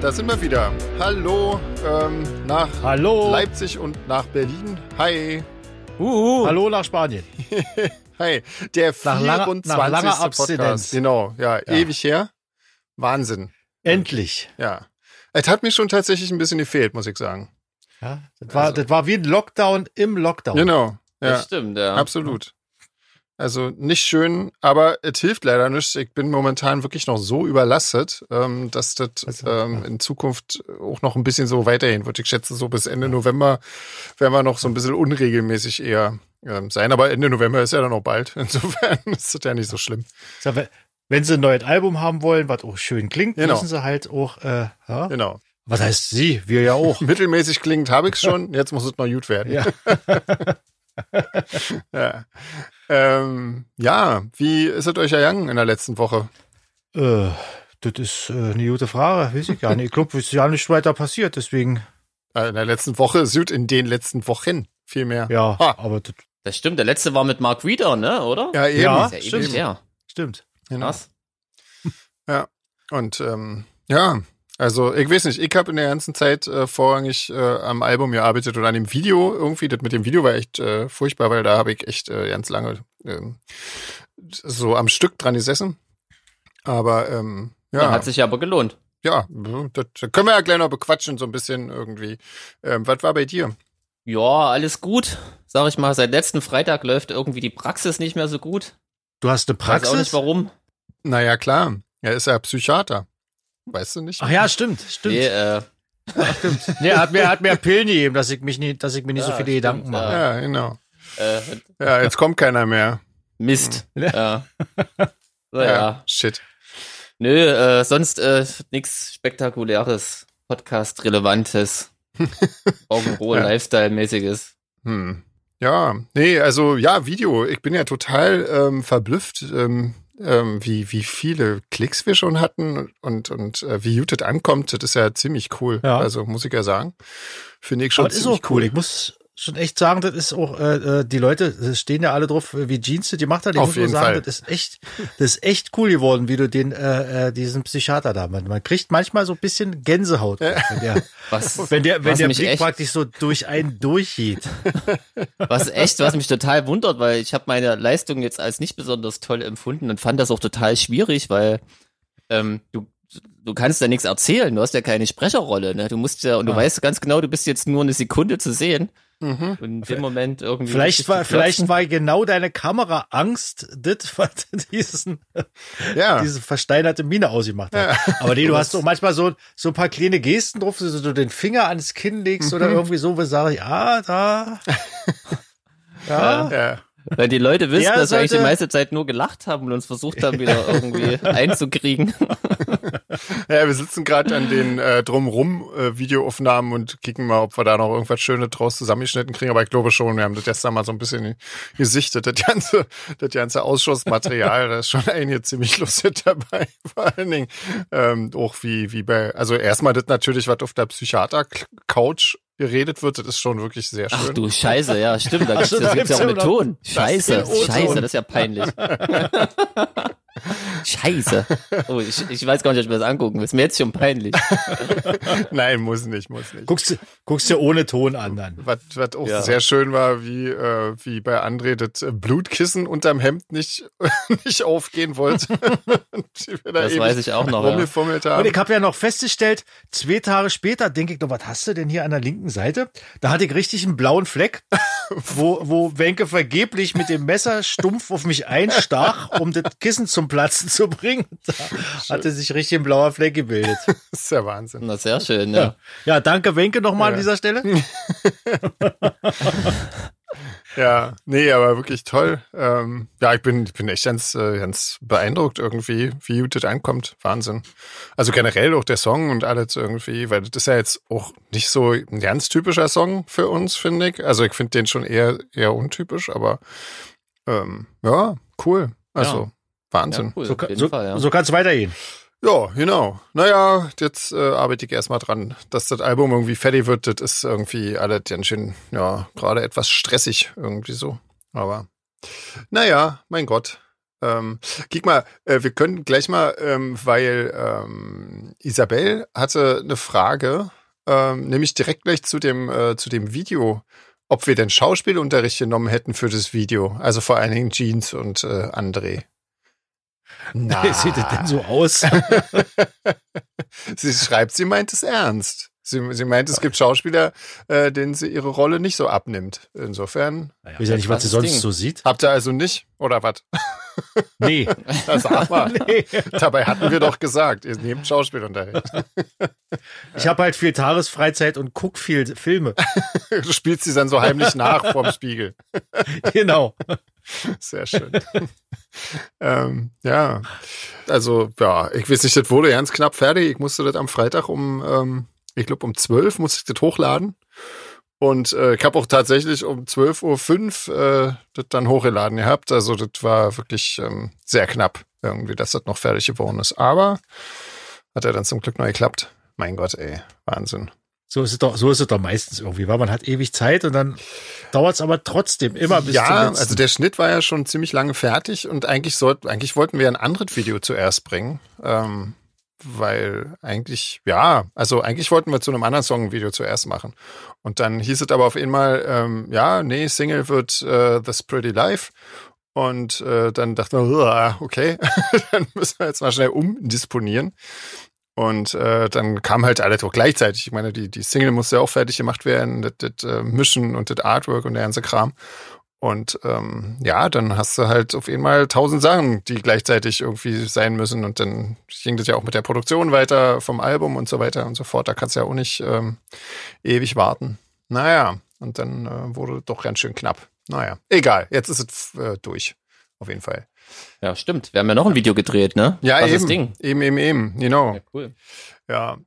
Da sind wir wieder. Hallo ähm, nach Hallo. Leipzig und nach Berlin. Hi. Uhu. Hallo nach Spanien. Hi. Der Nach langer- 24. nach langer Podcast. Abstinenz. Genau, ja, Ja. ewig her. Wahnsinn. Endlich. Ja. Es hat mir schon tatsächlich ein bisschen gefehlt, muss ich sagen. Ja, das, war, das war wie ein Lockdown im Lockdown. Genau. Ja, Das stimmt, ja. absolut. Also nicht schön, aber es hilft leider nicht. Ich bin momentan wirklich noch so überlastet, ähm, dass das Also, ähm, in Zukunft auch noch ein bisschen so weitergehen wird. Ich schätze, so bis Ende November werden wir noch so ein bisschen unregelmäßig eher ähm, sein. Aber Ende November ist ja dann noch bald. Insofern ist das ja nicht so schlimm. Wenn- sie ein neues Album haben wollen, was auch schön klingt, Genau. müssen sie halt auch, äh, ja? Genau. was heißt sie? Wir ja auch. Mittelmäßig klingend habe ich schon. Jetzt muss es noch gut werden. ja. Ja. Ähm, ja, wie ist es euch ergangen in der letzten Woche? äh, das ist äh, eine gute Frage, weiß ich gar nicht. Ich glaube, es ist ja nicht weiter passiert, deswegen, Äh, In der letzten Woche, Süd in den letzten Wochen vielmehr. ja, Ha. aber das Das stimmt. Der letzte war mit Mark Reeder, ne? Oder? Ja, eben. Ja, Ist ja stimmt. ewig her. stimmt. Genau. Krass. Und ähm, ja, also ich weiß nicht, ich habe in der ganzen Zeit äh, vorrangig äh, am Album gearbeitet oder an dem Video irgendwie. Das mit dem Video war echt äh, furchtbar, weil da habe ich echt äh, ganz lange ähm, so am Stück dran gesessen. Aber ähm, Ja. ja, Hat sich aber gelohnt. ja, das, das können wir ja gleich noch bequatschen, so ein bisschen irgendwie. Ähm, was war bei dir? Ja, alles gut. Sag ich mal, seit letzten Freitag läuft irgendwie die Praxis nicht mehr so gut. Du hast eine Weiß auch nicht Praxis? warum. Naja, klar, er ist ja Psychiater. Weißt du nicht? Ach ja, stimmt, stimmt. Nee, äh, Nee, er hat mir, er hat mir Pillen gegeben, dass ich mich nicht, dass ich mir nicht so Ja, viele stimmt, Gedanken mache. Ja, genau. äh, Ja, jetzt kommt keiner mehr. Mist. Ja. Ja. Naja. shit. Nö, äh, sonst äh, nichts Spektakuläres, Podcast-Relevantes, Rock'n'Roll, Ja. Lifestyle-mäßiges. Hm. Ja, nee, also ja, Video. Ich bin ja total ähm, verblüfft, ähm, ähm, wie, wie viele Klicks wir schon hatten und, und äh, wie das ankommt. Das ist ja ziemlich cool. Ja. Also muss ich ja sagen. Finde ich schon Aber das ist ziemlich auch cool. Ich muss schon echt sagen, das ist auch, äh, äh, die Leute das stehen ja alle drauf, äh, wie Jeans das gemacht hat. Ich Auf muss nur jeden sagen, Fall. das ist echt, das ist echt cool geworden, wie du den, äh, äh, diesen Psychiater da, man, man kriegt manchmal so ein bisschen Gänsehaut, wenn der, Was, wenn der, wenn der mich Blick echt, praktisch so durch einen durchgeht. was echt, was mich total wundert, weil ich habe meine Leistung jetzt als nicht besonders toll empfunden und fand das auch total schwierig, weil ähm, du du kannst ja nichts erzählen, du hast ja keine Sprecherrolle, ne? Du musst ja und du Ah. weißt ganz genau, du bist jetzt nur eine Sekunde zu sehen Mhm. und in dem Moment irgendwie Vielleicht war, vielleicht war genau deine Kamera Angst, das, was diesen, Ja. diese versteinerte Miene ausgemacht hat. Aber nee, du hast doch manchmal so, so ein paar kleine Gesten drauf, so du den Finger ans Kinn legst oder irgendwie so, wo sage ich, ah, da. Ja. ja. Weil die Leute wissen, Der dass wir eigentlich die meiste Zeit nur gelacht haben und uns versucht haben, wieder irgendwie einzukriegen. Ja, wir sitzen gerade an den äh, drumrum äh, Videoaufnahmen und kicken mal, ob wir da noch irgendwas Schönes draus zusammengeschnitten kriegen. Aber ich glaube schon, wir haben das gestern mal so ein bisschen gesichtet. Das ganze, das ganze Ausschussmaterial, da ist schon einige ziemlich lustig dabei. Vor allen Dingen ähm, auch wie, wie bei, also erstmal das natürlich, was auf der Psychiater-Couch geredet wird, das ist schon wirklich sehr schön. Ach du Scheiße, ja, stimmt, da gibt's, stimmt, das gibt's ja auch mit Ton. Scheiße. Scheiße, das ist ja peinlich. Scheiße. Oh, ich, ich weiß gar nicht, ob ich mir das angucken will. Ist mir jetzt schon peinlich. Nein, muss nicht, muss nicht. Guckst, du- guckst dir ohne Ton an dann. Was, was auch Ja. sehr schön war, wie, äh, wie bei André das äh, Blutkissen unterm Hemd nicht, nicht aufgehen wollte. Das weiß ich auch noch, ja. Und ich habe ja noch festgestellt, zwei Tage später denke ich noch, was hast du denn hier an der linken Seite? Da hatte ich richtig einen blauen Fleck, wo, wo Wenke vergeblich mit dem Messer stumpf auf mich einstach, um das Kissen zum Platzen zu bringen. Da hatte sich richtig ein blauer Fleck gebildet. Das ist ja Wahnsinn. Na, sehr schön, ja. Ja, danke Wenke nochmal Ja. an dieser Stelle. Ja, nee, aber wirklich toll. Ähm, ja, ich bin, ich bin echt ganz, äh, ganz beeindruckt irgendwie, wie gut das ankommt. Wahnsinn. Also generell auch der Song und alles irgendwie, weil das ist ja jetzt auch nicht so ein ganz typischer Song für uns, finde ich. Also ich finde den schon eher, eher untypisch, aber ähm, ja, cool. Also. Wahnsinn. Ja, cool, So, kann- so, Fall, ja. so kann es weitergehen. Ja, genau. Naja, jetzt äh, arbeite ich erstmal dran, dass das Album irgendwie fertig wird. Das ist irgendwie alles ganz schön, ja, gerade etwas stressig irgendwie so. Aber naja, mein Gott. Ähm, guck mal, äh, wir können gleich mal, ähm, weil ähm, Isabel hatte eine Frage, ähm, nämlich direkt gleich zu dem, äh, zu dem Video, ob wir denn Schauspielunterricht genommen hätten für das Video. Also vor allen Dingen Jeans und äh, André. Na. Wie sieht es denn so aus? sie schreibt, sie meint es ernst. Sie, sie meint, es gibt Schauspieler, äh, denen sie ihre Rolle nicht so abnimmt. Insofern. Naja, ich weiß ja nicht, was sie sonst Ding. so sieht. Habt ihr also nicht? Oder was? Nee. Sag mal. Nee. Dabei hatten wir doch gesagt, ihr nehmt Schauspielunterricht. Ich habe halt viel Tagesfreizeit und guck viel Filme. Du spielst sie dann so heimlich nach vorm Spiegel. Genau. Sehr schön. ähm, ja, also ja, ich weiß nicht, das wurde ganz knapp fertig. Ich musste das am Freitag um ähm, ich glaube um 12 muss ich das hochladen. Und äh, ich habe auch tatsächlich um 12.05 Uhr äh, das dann hochgeladen gehabt. Also das war wirklich ähm, sehr knapp irgendwie, dass das noch fertig geworden ist. Aber hat er dann zum Glück noch geklappt. Mein Gott, ey, Wahnsinn. So ist es doch, so ist es doch meistens irgendwie, weil man hat ewig Zeit und dann dauert es aber trotzdem immer bis Ja, also der Schnitt war ja schon ziemlich lange fertig und eigentlich sollten, eigentlich wollten wir ein anderes Video zuerst bringen. Ähm, weil eigentlich, ja, also eigentlich wollten wir zu einem anderen Song ein Video zuerst machen. Und dann hieß es aber auf einmal, ähm, ja, nee, Single wird äh, This Pretty Life. Und äh, dann dachten wir, okay, dann müssen wir jetzt mal schnell umdisponieren. Und äh, dann kam halt alles auch gleichzeitig. Ich meine, die, die Single musste ja auch fertig gemacht werden, das, das äh, Mischen und das Artwork und der ganze Kram. Und ähm, ja, dann hast du halt auf einmal tausend Sachen, die gleichzeitig irgendwie sein müssen. Und dann ging das ja auch mit der Produktion weiter vom Album und so weiter und so fort. Da kannst du ja auch nicht ähm, ewig warten. Naja, und dann äh, wurde doch ganz schön knapp. Naja, egal, jetzt ist es äh, durch. Auf jeden Fall. Ja, stimmt. Wir haben ja noch ein Video gedreht, ne? Ja, Was eben. Ding? Eben, eben, eben. Genau. Ja, cool. Ja.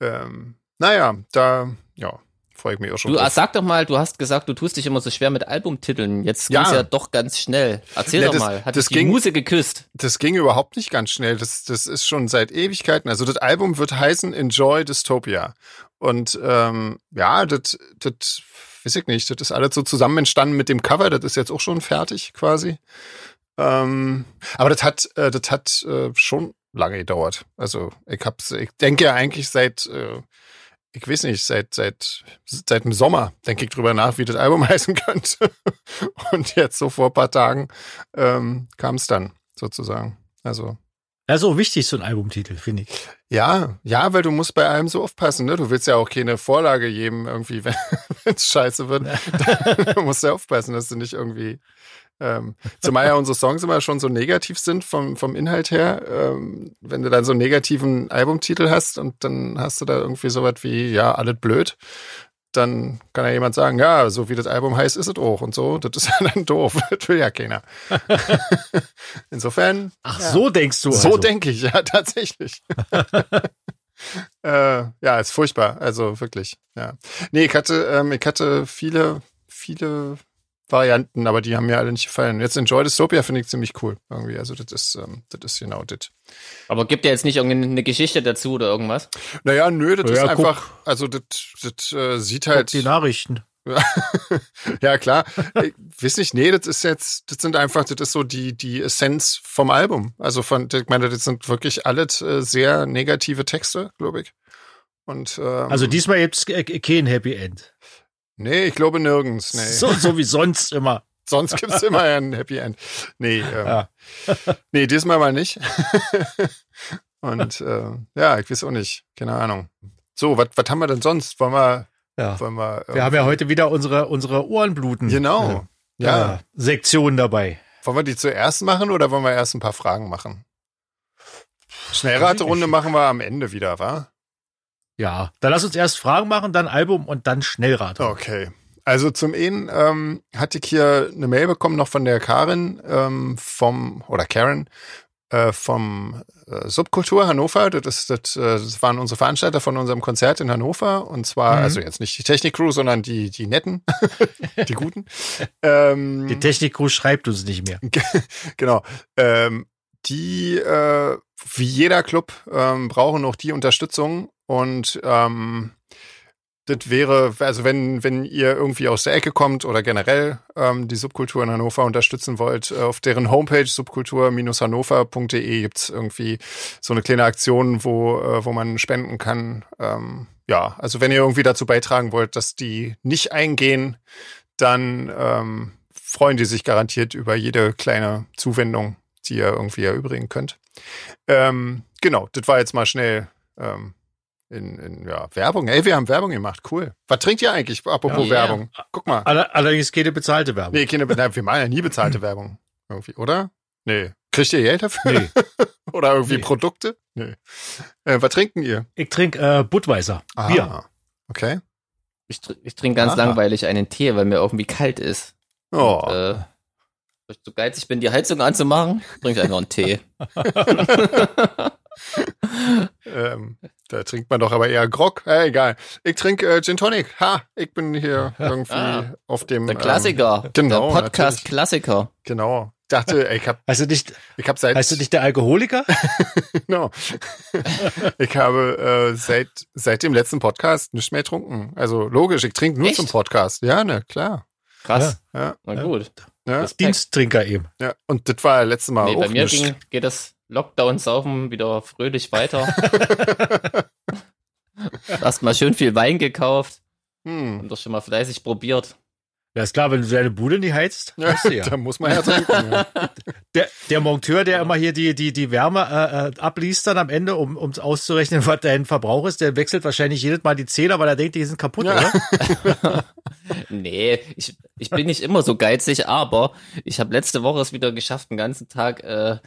Ähm, naja, da, ja, freue ich mich auch schon. Du drauf. sag doch mal, du hast gesagt, du tust dich immer so schwer mit Albumtiteln. Jetzt ja. ja doch ganz schnell. Erzähl ja, das, doch mal. Hat das die ging, Muse geküsst? Das ging überhaupt nicht ganz schnell. Das, das ist schon seit Ewigkeiten. Also das Album wird heißen Enjoy Dystopia. Und ähm, ja, das, das weiß ich nicht. Das ist alles so zusammen entstanden mit dem Cover. Das ist jetzt auch schon fertig quasi. Ähm, aber das hat, äh, das hat äh, schon lange gedauert. Also ich hab's, ich denke ja eigentlich seit äh, ich weiß nicht, seit, seit, seit dem Sommer denke ich drüber nach, wie das Album heißen könnte. Und jetzt so vor ein paar Tagen ähm, kam es dann sozusagen. Also. Ja, so wichtig, so ein Albumtitel, finde ich. Ja, ja, weil du musst bei allem so aufpassen, ne? Du willst ja auch keine Vorlage geben, irgendwie, wenn es scheiße wird. du musst ja aufpassen, dass du nicht irgendwie ähm, zumal ja unsere Songs immer schon so negativ sind vom, vom Inhalt her. Ähm, wenn du dann so einen negativen Albumtitel hast und dann hast du da irgendwie so was wie, ja, alles blöd, dann kann ja jemand sagen, ja, so wie das Album heißt, ist es auch und so. Das ist ja dann doof. Das will ja keiner. Insofern. Ach, ja. so denkst du. So also. denke ich, ja, tatsächlich. äh, ja, ist furchtbar. Also wirklich, ja. Nee, ich hatte, ähm, ich hatte viele, viele Varianten, aber die haben mir alle nicht gefallen. Jetzt Enjoy Dystopia finde ich ziemlich cool irgendwie. Also das ist, ähm, das ist genau das. Aber gibt ja jetzt nicht irgendeine Geschichte dazu oder irgendwas? Naja, nö, das ja, ist guck, einfach, also das, das äh, sieht halt. Die Nachrichten. ja, klar. Ich weiß nicht, nee, das ist jetzt, das sind einfach, das ist so die, die Essenz vom Album. Also von, ich meine, das sind wirklich alles äh, sehr negative Texte, glaube ich. Und, ähm, also diesmal jetzt kein Happy End. Nee, ich glaube nirgends. Nee. So, so wie sonst immer. Sonst gibt's immer ein Happy End. Nee, ähm, ja. nee, diesmal mal nicht. Und äh, ja, ich weiß auch nicht. Keine Ahnung. So, was haben wir denn sonst? Wollen wir. Ja. Wollen wir, wir haben ja heute wieder unsere, unsere Ohrenbluten. Genau. Äh, ja. Sektion dabei. Wollen wir die zuerst machen oder wollen wir erst ein paar Fragen machen? Schnellraterunde machen wir am Ende wieder, wa? Ja, dann lass uns erst Fragen machen, dann Album und dann Schnellrat. Okay. Also zum einen ähm, hatte ich hier eine Mail bekommen noch von der Karin ähm, vom oder Karen äh, vom äh, Subkultur Hannover. Das, ist, das, äh, das waren unsere Veranstalter von unserem Konzert in Hannover und zwar mhm. also jetzt nicht die Technik-Crew, sondern die die netten, die guten. Ähm, die Technik-Crew schreibt uns nicht mehr. genau. Ähm, die äh, wie jeder Club ähm, brauchen auch die Unterstützung und ähm, das wäre, also wenn, wenn ihr irgendwie aus der Ecke kommt oder generell ähm, die Subkultur in Hannover unterstützen wollt, äh, auf deren Homepage subkultur-hannover.de gibt's irgendwie so eine kleine Aktion, wo, äh, wo man spenden kann. Ähm, ja, also wenn ihr irgendwie dazu beitragen wollt, dass die nicht eingehen, dann ähm, freuen die sich garantiert über jede kleine Zuwendung, die ihr irgendwie erübrigen könnt. Ähm, genau, das war jetzt mal schnell ähm, in, in ja, Werbung. Ey, wir haben Werbung gemacht, cool. Was trinkt ihr eigentlich, apropos Ja. Werbung? Guck mal. Aller- Allerdings keine bezahlte Werbung. Nee, keine, na, wir machen ja nie bezahlte Werbung. Irgendwie, oder? Nee. Kriegt ihr Geld dafür? Nee. oder irgendwie Nee. Produkte? Nee. Äh, was trinken ihr? Ich trinke äh, Budweiser. Bier. Ah, Okay. Ich, tr- ich trinke ganz Aha. langweilig einen Tee, weil mir irgendwie kalt ist. Oh. Und, äh, weil ich so geizig bin, die Heizung anzumachen, trinke ich einfach einen Tee. Ähm, da trinkt man doch aber eher Grog. Äh, egal. Ich trinke äh, Gin Tonic. Ha, ich bin hier irgendwie Ah, auf dem. Der Klassiker. Ähm, genau, Der Podcast-Klassiker. Ähm, genau. Dachte, ey, ich hab, Heißt du nicht, ich hab seit, heißt du nicht der Alkoholiker? genau. ich habe äh, seit seit dem letzten Podcast nicht mehr getrunken. Also logisch, ich trinke nur Echt? zum Podcast. Ja, ne, klar. Krass. Ja, Na gut. ja, Respekt. Diensttrinker eben. ja. Und das war letztes Mal Nee, auch bei mir nicht. ging, geht das Lockdown-Saufen wieder fröhlich weiter. Erstmal schön viel Wein gekauft Hm. und das schon mal fleißig probiert. Ja, ist klar, wenn du deine Bude nicht heizt, Ja, ja. da muss man ja trinken. Ja. Der, der Monteur, der immer hier die, die, die Wärme äh, äh, abliest dann am Ende, um um auszurechnen, was dein Verbrauch ist, der wechselt wahrscheinlich jedes Mal die Zähler, weil er denkt, die sind kaputt, Ja. oder? Nee, ich, ich bin nicht immer so geizig, aber ich habe letzte Woche es wieder geschafft, den ganzen Tag äh,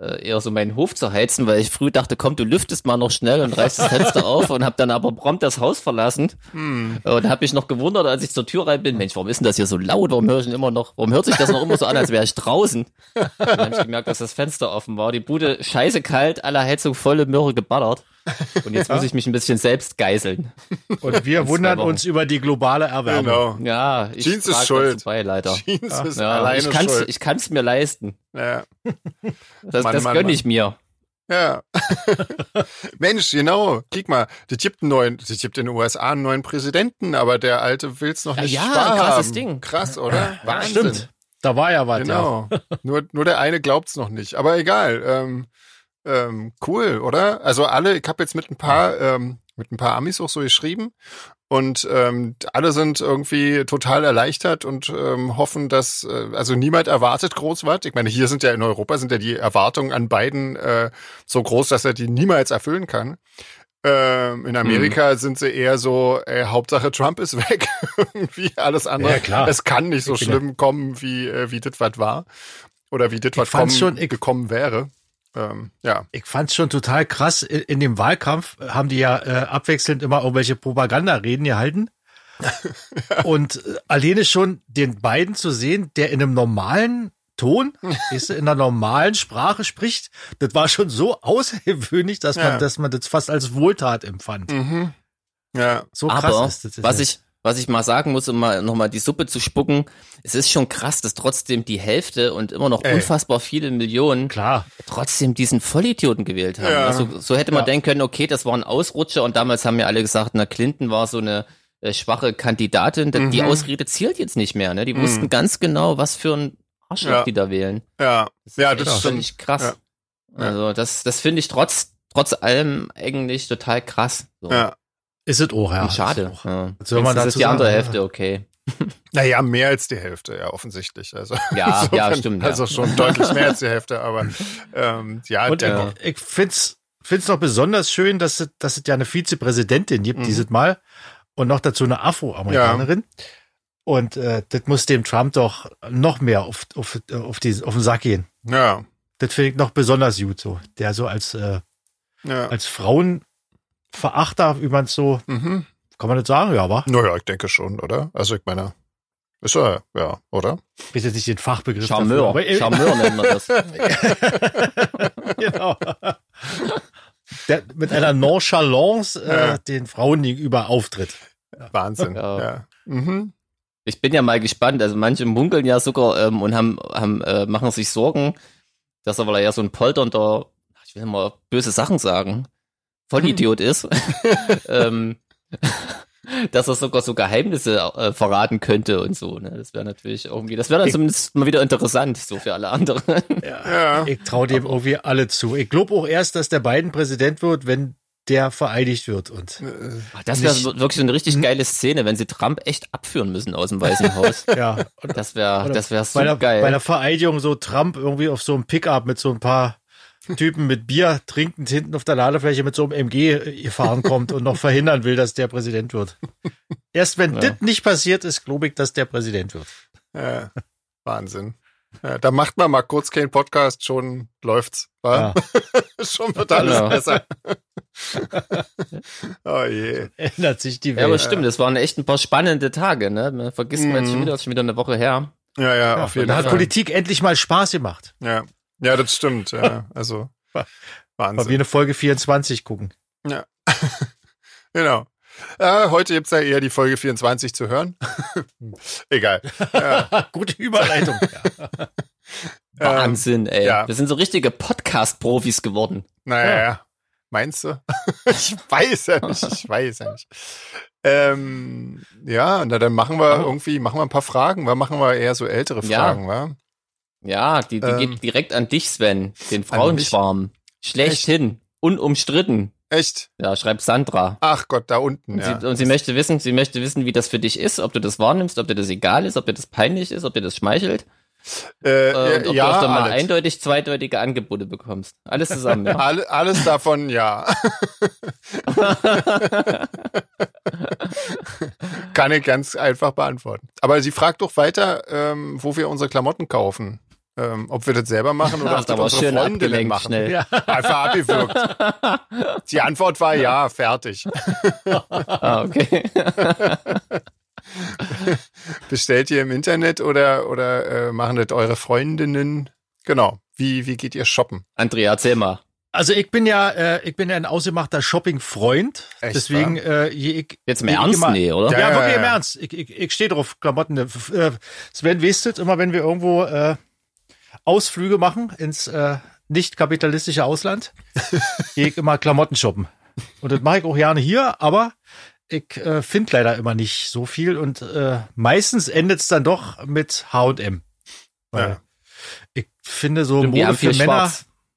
äh, eher so meinen Hof zu heizen, weil ich früh dachte, komm, du lüftest mal noch schnell und reißt das Fenster auf und habe dann aber prompt das Haus verlassen Hm. und habe mich noch gewundert, als ich zur Tür rein bin, Mensch, warum ist denn das hier so laut? Warum höre ich denn immer noch, warum hört sich das noch immer so an, als wäre ich draußen? Dann habe ich gemerkt, dass das Fenster offen war, die Bude scheiße kalt, alle Heizung volle Möhre geballert und jetzt muss ich mich ein bisschen selbst geißeln. Und wir wundern uns über die globale Erwärmung. Genau. Ja, ich Jeans ist schuld. dazu bei, leider. Jeans ist Ja, alleine ich kann's, schuld. ich kann's mir leisten. Ja. Das, Mann, das Mann, gönn Mann. ich mir. Ja. Mensch, genau. Guck mal, das gibt einen neuen, das gibt in den USA einen neuen Präsidenten, aber der alte will's noch Ja, nicht ja, wahrhaben. krasses Ding. Krass, oder? Ja, Wahnsinn. stimmt. Da war ja was, ja. Genau. nur, nur der eine glaubt's noch nicht. Aber egal. Ähm, ähm, cool, oder? Also alle, ich habe jetzt mit ein paar, ähm, mit ein paar Amis auch so geschrieben und ähm, alle sind irgendwie total erleichtert und ähm, hoffen, dass äh, also niemand erwartet groß was. Ich meine, hier sind ja in Europa sind ja die Erwartungen an beiden äh, so groß, dass er die niemals erfüllen kann. Ähm, in Amerika sind sie eher so, ey, Hauptsache Trump ist weg. Irgendwie alles andere. Ja, klar. Es kann nicht so ja- schlimm kommen, wie, äh, wie das was war. Oder wie das was kommen, schon- gekommen wäre. Ähm, ja. Ich fand's schon total krass. In, in dem Wahlkampf haben die ja äh, abwechselnd immer irgendwelche Propagandareden gehalten. Und äh, alleine schon den beiden zu sehen, der in einem normalen Ton, weißt du, in einer normalen Sprache spricht, das war schon so außergewöhnlich, dass man, Ja. dass man das fast als Wohltat empfand. Mhm. Ja. So krass Aber ist das. was ich, was ich mal sagen muss, um mal nochmal die Suppe zu spucken, es ist schon krass, dass trotzdem die Hälfte und immer noch Ey. unfassbar viele Millionen Klar. trotzdem diesen Vollidioten gewählt haben. Ja. Also, so hätte man Ja. denken können, okay, das war ein Ausrutscher und damals haben ja alle gesagt, na, Clinton war so eine äh, schwache Kandidatin. Die- Die Mhm. Ausrede zielt jetzt nicht mehr. Ne? Die Mhm. wussten ganz genau, was für ein Arschloch Ja. die da wählen. Ja. Ja, ist das echt stimmt. finde ich krass. Ja. Ja. Also das, das finde ich trotz, trotz allem eigentlich total krass. So. Ja. Ist es auch, ja. Und schade. Ist auch. Ja. Soll man das dazu ist die andere sagen? Hälfte, okay. Naja, mehr als die Hälfte, ja, offensichtlich. Also, Ja, insofern- ja, stimmt, ja. Also schon deutlich mehr als die Hälfte, aber ähm, ja, Und der, ich, ich find's, find's noch besonders schön, dass es, dass es ja eine Vizepräsidentin gibt Mhm. dieses Mal und noch dazu eine Afroamerikanerin. Und äh, das muss dem Trump doch noch mehr auf, auf, auf, die, auf den Sack gehen. ja, Das finde ich noch besonders gut so. Der so als, äh, ja. als Frauenverachter, wie man es so, Mhm. kann man das sagen, ja, aber Naja, ich denke schon, oder? Also ich meine, ist er, ja, oder? ich weiß jetzt nicht den Fachbegriff Charmeur. dafür. Aber, Charmeur nennt man das. genau. Der mit einer Nonchalance äh, Ja. den Frauen gegenüber auftritt. Wahnsinn. ja. Ja. Mhm. Ich bin ja mal gespannt. Also manche munkeln ja sogar ähm, und haben, haben äh, machen sich Sorgen, dass er, weil er ja so ein polternder, ich will mal böse Sachen sagen, Vollidiot ist. ähm, dass er sogar so Geheimnisse äh, verraten könnte und so. Ne? Das wäre natürlich irgendwie, das wäre dann zumindest mal wieder interessant, so für alle anderen. Ja. Ich traue dem irgendwie alle zu. Ich glaube auch erst, dass der Biden Präsident wird, wenn der vereidigt wird. Und Das wäre wirklich so eine richtig geile Szene, wenn sie Trump echt abführen müssen aus dem Weißen Haus. ja, und Das wäre, das wäre so bei, der, geil. bei der Vereidigung so Trump irgendwie auf so einem Pickup mit so ein paar Typen mit Bier trinkend hinten auf der Ladefläche mit so einem MG gefahren kommt und noch verhindern will, dass der Präsident wird. Erst wenn Ja. das nicht passiert ist, glaube ich, dass der Präsident wird. Ja. Wahnsinn. Ja, da macht man mal kurz keinen Podcast, schon läuft's. Wa? schon wird alles Genau. besser. oh je. Ändert sich die ja, aber Welt. stimmt, das waren echt ein paar spannende Tage, ne? Man vergisst man jetzt Mhm. schon wieder, das ist schon wieder eine Woche her. Ja, ja, Ja, auf jeden da hat Fall. Politik endlich mal Spaß gemacht. Ja. Ja, das stimmt. Ja. Also Wahnsinn. wir eine Folge 24 gucken. Genau. Äh, heute gibt's ja eher die Folge 24 zu hören. Egal. Ja, Gute Überleitung. Ja. Ähm, Wahnsinn, ey. ja. Wir sind so richtige Podcast-Profis geworden. naja, Ja. ja. Meinst du? ich weiß ja nicht. Ich weiß ja nicht. Ähm, ja, na dann machen wir irgendwie, machen wir ein paar Fragen. Wir machen wir eher so ältere Ja. Fragen, wa? Ja, die, die Ähm, geht direkt an dich, Sven. Den Frauenschwarm. Schlechthin. Unumstritten. Echt? Ja, schreibt Sandra. Ach Gott, da unten. Und, Ja. sie, und sie möchte wissen, sie möchte wissen, wie das für dich ist, ob du das wahrnimmst, ob dir das egal ist, ob dir das peinlich ist, ob dir das schmeichelt. Äh, Äh, und ob ja, du öfter mal alles. eindeutig zweideutige Angebote bekommst. Alles zusammen, ja. Alle, alles davon, ja. Kann ich ganz einfach beantworten. Aber sie fragt doch weiter, ähm, wo wir unsere Klamotten kaufen. Ähm, ob wir das selber machen oder Ach, ob da das unsere Freundinnen machen. schnell. Ja. Einfach abgewürgt. Die Antwort war ja, fertig. Ah, okay. Bestellt ihr im Internet oder, oder äh, machen das eure Freundinnen? Genau. Wie, wie geht ihr shoppen? Andrea, erzähl mal. Also ich bin ja, äh, ich bin ja ein ausgemachter Shopping-Freund. Echt, Deswegen, äh, je, ich, Jetzt im ich Ernst? immer- Nee, oder? Ja, Ja, ja, wirklich im Ernst. Ich, ich, ich stehe drauf, Klamotten. Äh, Sven wisst es, immer wenn wir irgendwo äh, Ausflüge machen ins äh, nicht kapitalistische Ausland, gehe ich immer Klamotten shoppen. Und das mache ich auch gerne hier, aber ich äh, finde leider immer nicht so viel und äh, meistens endet es dann doch mit H&M. Ja. Ich finde so Stimmt, Mode für Männer.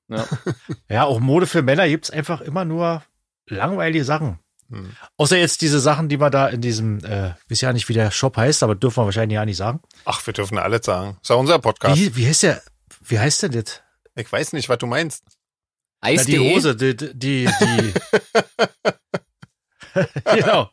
Ja. ja, auch Mode für Männer gibt's einfach immer nur langweilige Sachen. Hm. Außer jetzt diese Sachen, die man da in diesem, äh, weiß ja nicht, wie der Shop heißt, aber dürfen wir wahrscheinlich ja nicht sagen. Ach, wir dürfen alles sagen. ist ja unser Podcast. Wie, wie heißt der, wie heißt denn das? Ich weiß nicht, was du meinst. Na, die Eis.de? Hose, die, die, die. genau.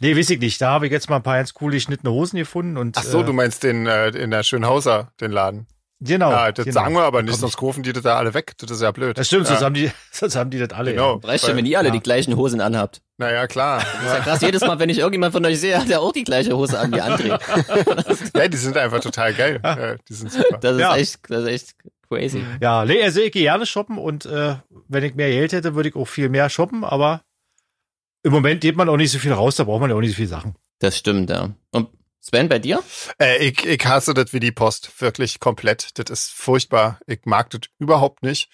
Nee, weiß ich nicht. Da habe ich jetzt mal ein paar ganz cool geschnittene Hosen gefunden und. Ach so, äh, du meinst den äh, in der Schönhauser, den Laden. Genau. ja, das genau. sagen wir aber nicht, sonst kaufen die das da alle weg. Das ist ja blöd. Das stimmt, sonst ja, haben die, sonst haben die das alle. Genau. Reicht schon, wenn ihr alle ja. die gleichen Hosen anhabt. Naja, klar. Das ist ja krass, jedes Mal, wenn ich irgendjemand von euch sehe, hat er auch die gleiche Hose an wie André. ja, die sind einfach total geil. Ja, die sind super. Das ist Ja. echt, das ist echt crazy. Ja, nee, also ich gehe gerne shoppen und äh, wenn ich mehr Geld hätte, würde ich auch viel mehr shoppen, aber im Moment geht man auch nicht so viel raus, da braucht man ja auch nicht so viele Sachen. Das stimmt, ja. Und Sven, bei dir? Äh, ich, ich hasse das wie die Post. Wirklich komplett. Das ist furchtbar. Ich mag das überhaupt nicht.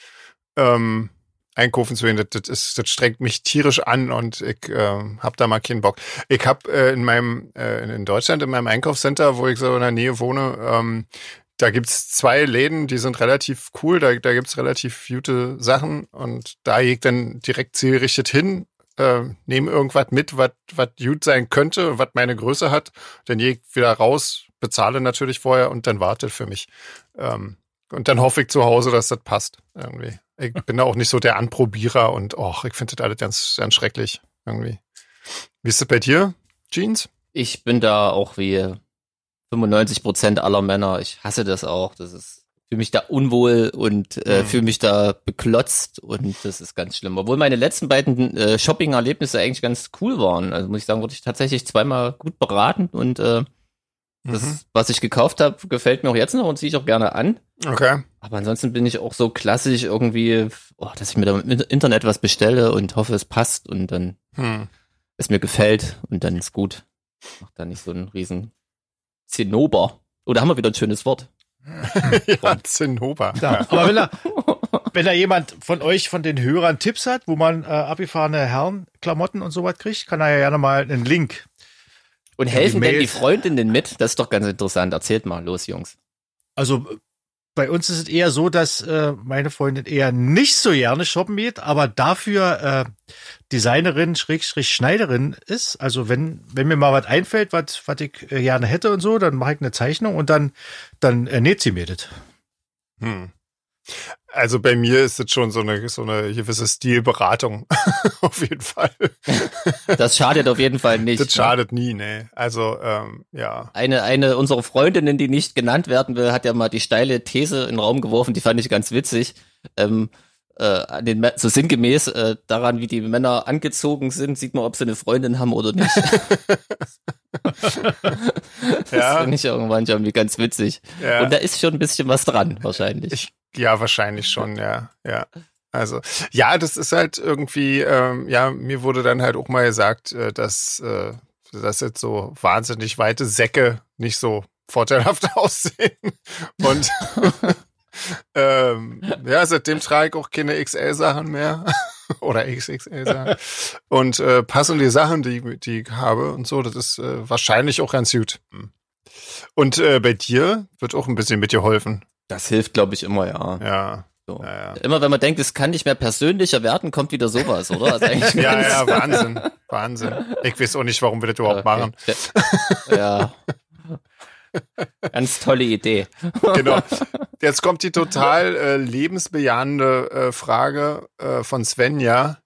Ähm, einkaufen zu gehen, das, das, ist, das strengt mich tierisch an und ich äh, hab da mal keinen Bock. Ich hab äh, in meinem, äh, in Deutschland, in meinem Einkaufscenter, wo ich so in der Nähe wohne, ähm, da gibt's zwei Läden, die sind relativ cool, da, da gibt's relativ gute Sachen und da gehe ich dann direkt zielgerichtet hin, äh, nehme irgendwas mit, was gut sein könnte, was meine Größe hat, dann gehe ich wieder raus, bezahle natürlich vorher und dann wartet für mich. Ähm, und dann hoffe ich zu Hause, dass das passt irgendwie. Ich bin da auch nicht so der Anprobierer und och, ich finde das alles ganz, ganz schrecklich irgendwie. Wie ist das bei dir, Jeans? Ich bin da auch wie 95 Prozent aller Männer. Ich hasse das auch. Das ist fühle mich da unwohl und äh, Mhm. fühle mich da beklotzt und das ist ganz schlimm. Obwohl meine letzten beiden äh, Shopping-Erlebnisse eigentlich ganz cool waren. Also muss ich sagen, wurde ich tatsächlich zweimal gut beraten und äh, das, Mhm. was ich gekauft habe, gefällt mir auch jetzt noch und ziehe ich auch gerne an. Okay. Aber ansonsten bin ich auch so klassisch irgendwie, oh, dass ich mir da im Internet was bestelle und hoffe, es passt und dann Hm. es mir gefällt und dann ist gut. Mach da nicht so einen riesen Zinnober. Oh, da haben wir wieder ein schönes Wort. ja, Zinnober. Ja. Aber wenn da, wenn da jemand von euch, von den Hörern Tipps hat, wo man äh, abgefahrene Herrenklamotten und sowas kriegt, kann er ja gerne mal einen Link Und helfen denn die Freundinnen mit? Das ist doch ganz interessant. Erzählt mal, los, Jungs. Also bei uns ist es eher so, dass äh, meine Freundin eher nicht so gerne shoppen geht, aber dafür äh, Designerin, Schrägstrich Schneiderin ist. Also wenn wenn mir mal was einfällt, was was ich äh, gerne hätte und so, dann mache ich eine Zeichnung und dann dann äh, näht sie mir das. Hm. Also bei mir ist es schon so eine, so eine gewisse Stilberatung. auf jeden Fall. Das schadet auf jeden Fall nicht. Das ne? schadet nie, ne. Also, ähm, ja. Eine, eine unserer Freundinnen, die nicht genannt werden will, hat ja mal die steile These in den Raum geworfen, die fand ich ganz witzig. Ähm, äh, den, so sinngemäß äh, daran, wie die Männer angezogen sind, sieht man, ob sie eine Freundin haben oder nicht. das ja. finde ich irgendwann schon irgendwie ganz witzig. Ja. Und da ist schon ein bisschen was dran, wahrscheinlich. Ich ja, wahrscheinlich schon, ja, ja. Also, ja, das ist halt irgendwie, ähm, ja, mir wurde dann halt auch mal gesagt, äh, dass, äh, dass jetzt so wahnsinnig weite Säcke nicht so vorteilhaft aussehen. Und ähm, ja, seitdem trage ich auch keine XL-Sachen mehr. Oder XXL-Sachen. und äh, passen die Sachen, die, die ich habe und so, das ist äh, wahrscheinlich auch ganz gut. Hm. Und äh, bei dir wird auch ein bisschen mit dir geholfen. Das hilft, glaube ich, immer, ja. Ja. So. Ja, ja. Immer wenn man denkt, es kann nicht mehr persönlicher werden, kommt wieder sowas, oder? Also ja, ja, Wahnsinn. Wahnsinn. Ich weiß auch nicht, warum wir das überhaupt okay. machen. Ja. Ganz tolle Idee. Genau. Jetzt kommt die total äh, lebensbejahende äh, Frage äh, von Svenja,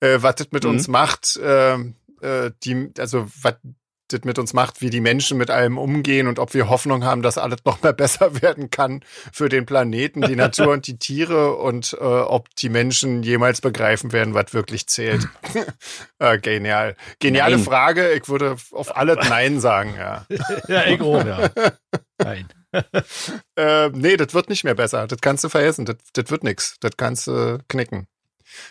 äh, was das mit mhm. uns macht. Ähm, äh, die, also was das mit uns macht, wie die Menschen mit allem umgehen und ob wir Hoffnung haben, dass alles noch mal besser werden kann für den Planeten, die Natur und die Tiere und äh, ob die Menschen jemals begreifen werden, was wirklich zählt. äh, genial. Geniale Nein. Frage. Ich würde auf alles Nein sagen, ja. ja, ich auch, ja. Nein. äh, nee, das wird nicht mehr besser. Das kannst du vergessen. Das, das wird nichts. Das kannst du knicken.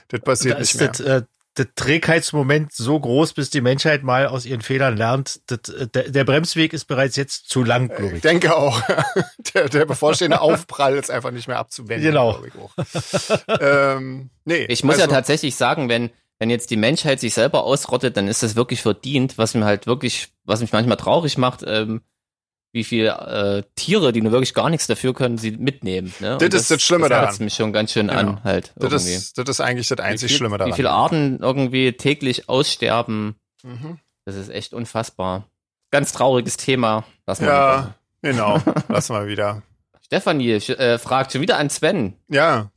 Das passiert das nicht mehr. Das, äh, der Trägheitsmoment so groß, bis die Menschheit mal aus ihren Fehlern lernt. Das, der, der, Bremsweg ist bereits jetzt zu lang, glaube ich. Ich denke auch. Der, der bevorstehende Aufprall ist einfach nicht mehr abzuwenden. Genau. Ich, ähm, nee, ich muss also, ja tatsächlich sagen, wenn, wenn jetzt die Menschheit sich selber ausrottet, dann ist das wirklich verdient, was mir halt wirklich, was mich manchmal traurig macht, ähm, wie viele äh, Tiere, die nur wirklich gar nichts dafür können, sie mitnehmen. Ne? Das, das ist das Schlimme das daran. Das mich schon ganz schön genau. an halt. Das ist, das ist eigentlich das einzig viel, Schlimme daran. Wie viele Arten irgendwie täglich aussterben. Mhm. Das ist echt unfassbar. Ganz trauriges Thema. Lass mal ja, wieder. genau. Lass mal wieder. Stefanie äh, fragt schon wieder an Sven. Ja,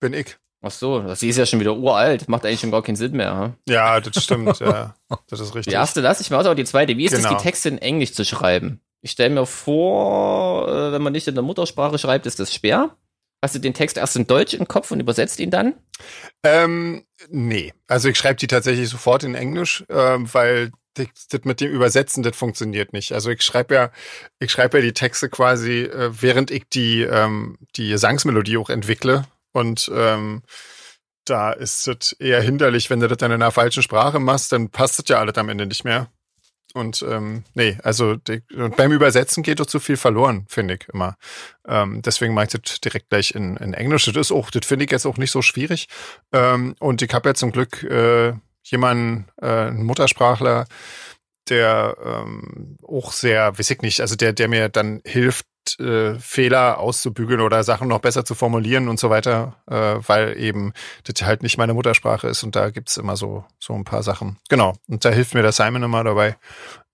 bin ich. Ach so, sie ist ja schon wieder uralt, macht eigentlich schon gar keinen Sinn mehr. Hm? Ja, das stimmt, ja. Das ist richtig. Die erste lasse ich mir aus, aber die zweite, wie ist genau. es, die Texte in Englisch zu schreiben? Ich stelle mir vor, äh, wenn man nicht in der Muttersprache schreibt, ist das schwer. Hast du den Text erst in Deutsch im Kopf und übersetzt ihn dann? Ähm, nee. Also ich schreibe die tatsächlich sofort in Englisch, äh, weil das, das mit dem Übersetzen, das funktioniert nicht. Also ich schreibe ja, ich schreibe ja die Texte quasi, äh, während ich die, ähm, die Gesangsmelodie auch entwickle. Und ähm, da ist es eher hinderlich, wenn du das dann in einer falschen Sprache machst, dann passt das ja alles am Ende nicht mehr. Und ähm, nee, also die, beim Übersetzen geht doch zu viel verloren, finde ich immer. Ähm, deswegen mache ich das direkt gleich in, in Englisch. Das ist auch, das finde ich jetzt auch nicht so schwierig. Ähm, und ich habe ja zum Glück äh, jemanden, äh, einen Muttersprachler, der ähm, auch sehr, weiß ich nicht, also der, der mir dann hilft, äh, Fehler auszubügeln oder Sachen noch besser zu formulieren und so weiter, äh, weil eben das halt nicht meine Muttersprache ist und da gibt's immer so, so ein paar Sachen. Genau. Und da hilft mir der Simon immer dabei,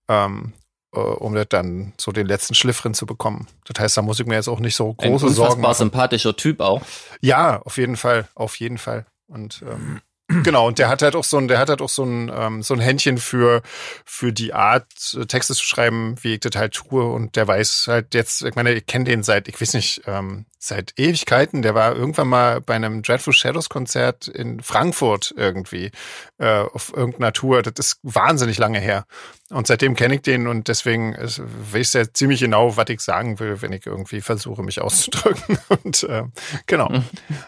ähm, äh, um das dann so den letzten Schliff drin zu bekommen. Das heißt, da muss ich mir jetzt auch nicht so große ein Sorgen machen. sympathischer Typ auch. Ja, auf jeden Fall, auf jeden Fall. Und ähm, Genau, und der hat halt auch so ein, der hat halt auch so ein, ähm, so ein Händchen für, für die Art, äh, Texte zu schreiben, wie ich das halt tue. Und der weiß halt jetzt, ich meine, ich kenne den seit, ich weiß nicht, ähm, seit Ewigkeiten. Der war irgendwann mal bei einem Dreadful Shadows Konzert in Frankfurt irgendwie, äh, auf irgendeiner Tour. Das ist wahnsinnig lange her. Und seitdem kenne ich den und deswegen ist, weiß er ziemlich genau, was ich sagen will, wenn ich irgendwie versuche, mich auszudrücken. Und äh, genau.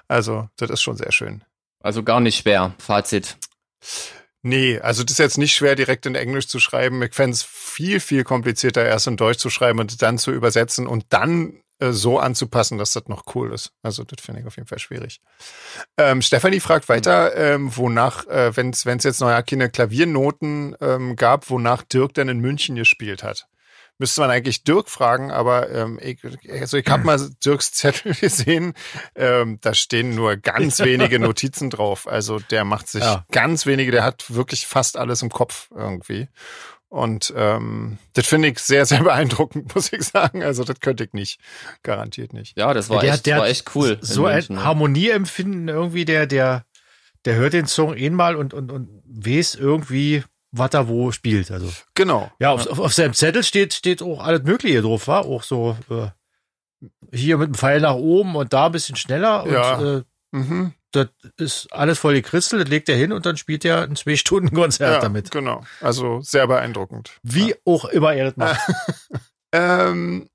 Also, das ist schon sehr schön. Also gar nicht schwer. Fazit. Nee, also das ist jetzt nicht schwer, direkt in Englisch zu schreiben. Ich fände es viel, viel komplizierter, erst in Deutsch zu schreiben und dann zu übersetzen und dann äh, so anzupassen, dass das noch cool ist. Also das finde ich auf jeden Fall schwierig. Ähm, Stefanie fragt weiter, ähm, wonach, äh, wenn es jetzt noch keine Klaviernoten ähm, gab, wonach Dirk denn in München gespielt hat. Müsste man eigentlich Dirk fragen, aber ähm, ich, also ich habe mal Dirks Zettel gesehen, ähm, da stehen nur ganz wenige Notizen drauf. Also der macht sich ja. ganz wenige, der hat wirklich fast alles im Kopf irgendwie. Und ähm, das finde ich sehr, sehr beeindruckend, muss ich sagen. Also das könnte ich nicht. Garantiert nicht. Ja, das war, der, echt, der war echt cool. So ein München, ne? Harmonieempfinden irgendwie, der, der, der hört den Song einmal und, und, und weiß irgendwie, was er wo spielt. Also genau. Ja, auf, auf, auf seinem Zettel steht, steht auch alles Mögliche drauf, war auch so äh, hier mit dem Pfeil nach oben und da ein bisschen schneller. Ja. Und, äh, mhm das ist alles voll die Christel, das legt er hin und dann spielt er ein zwei Stunden Konzert ja, damit. Genau, also sehr beeindruckend. Wie ja. auch immer er das macht. ähm,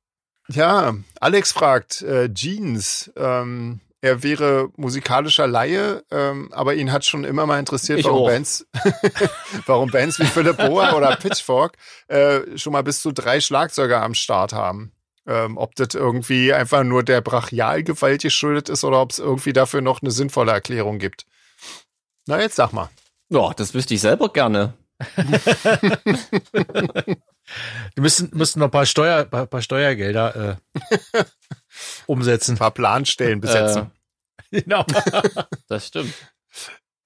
ja, Alex fragt, äh, Jeans, ähm, er wäre musikalischer Laie, ähm, aber ihn hat schon immer mal interessiert, ich warum Bands, warum Bands wie Philip Boa oder Pitchfork äh, schon mal bis zu drei Schlagzeuger am Start haben. Ähm, ob das irgendwie einfach nur der Brachialgewalt geschuldet ist oder ob es irgendwie dafür noch eine sinnvolle Erklärung gibt. Na, jetzt sag mal. Ja, das wüsste ich selber gerne. Die müssen, müssen noch ein paar, Steuer, paar, paar Steuergelder äh, umsetzen. Ein paar Planstellen besetzen. Äh, genau. das stimmt.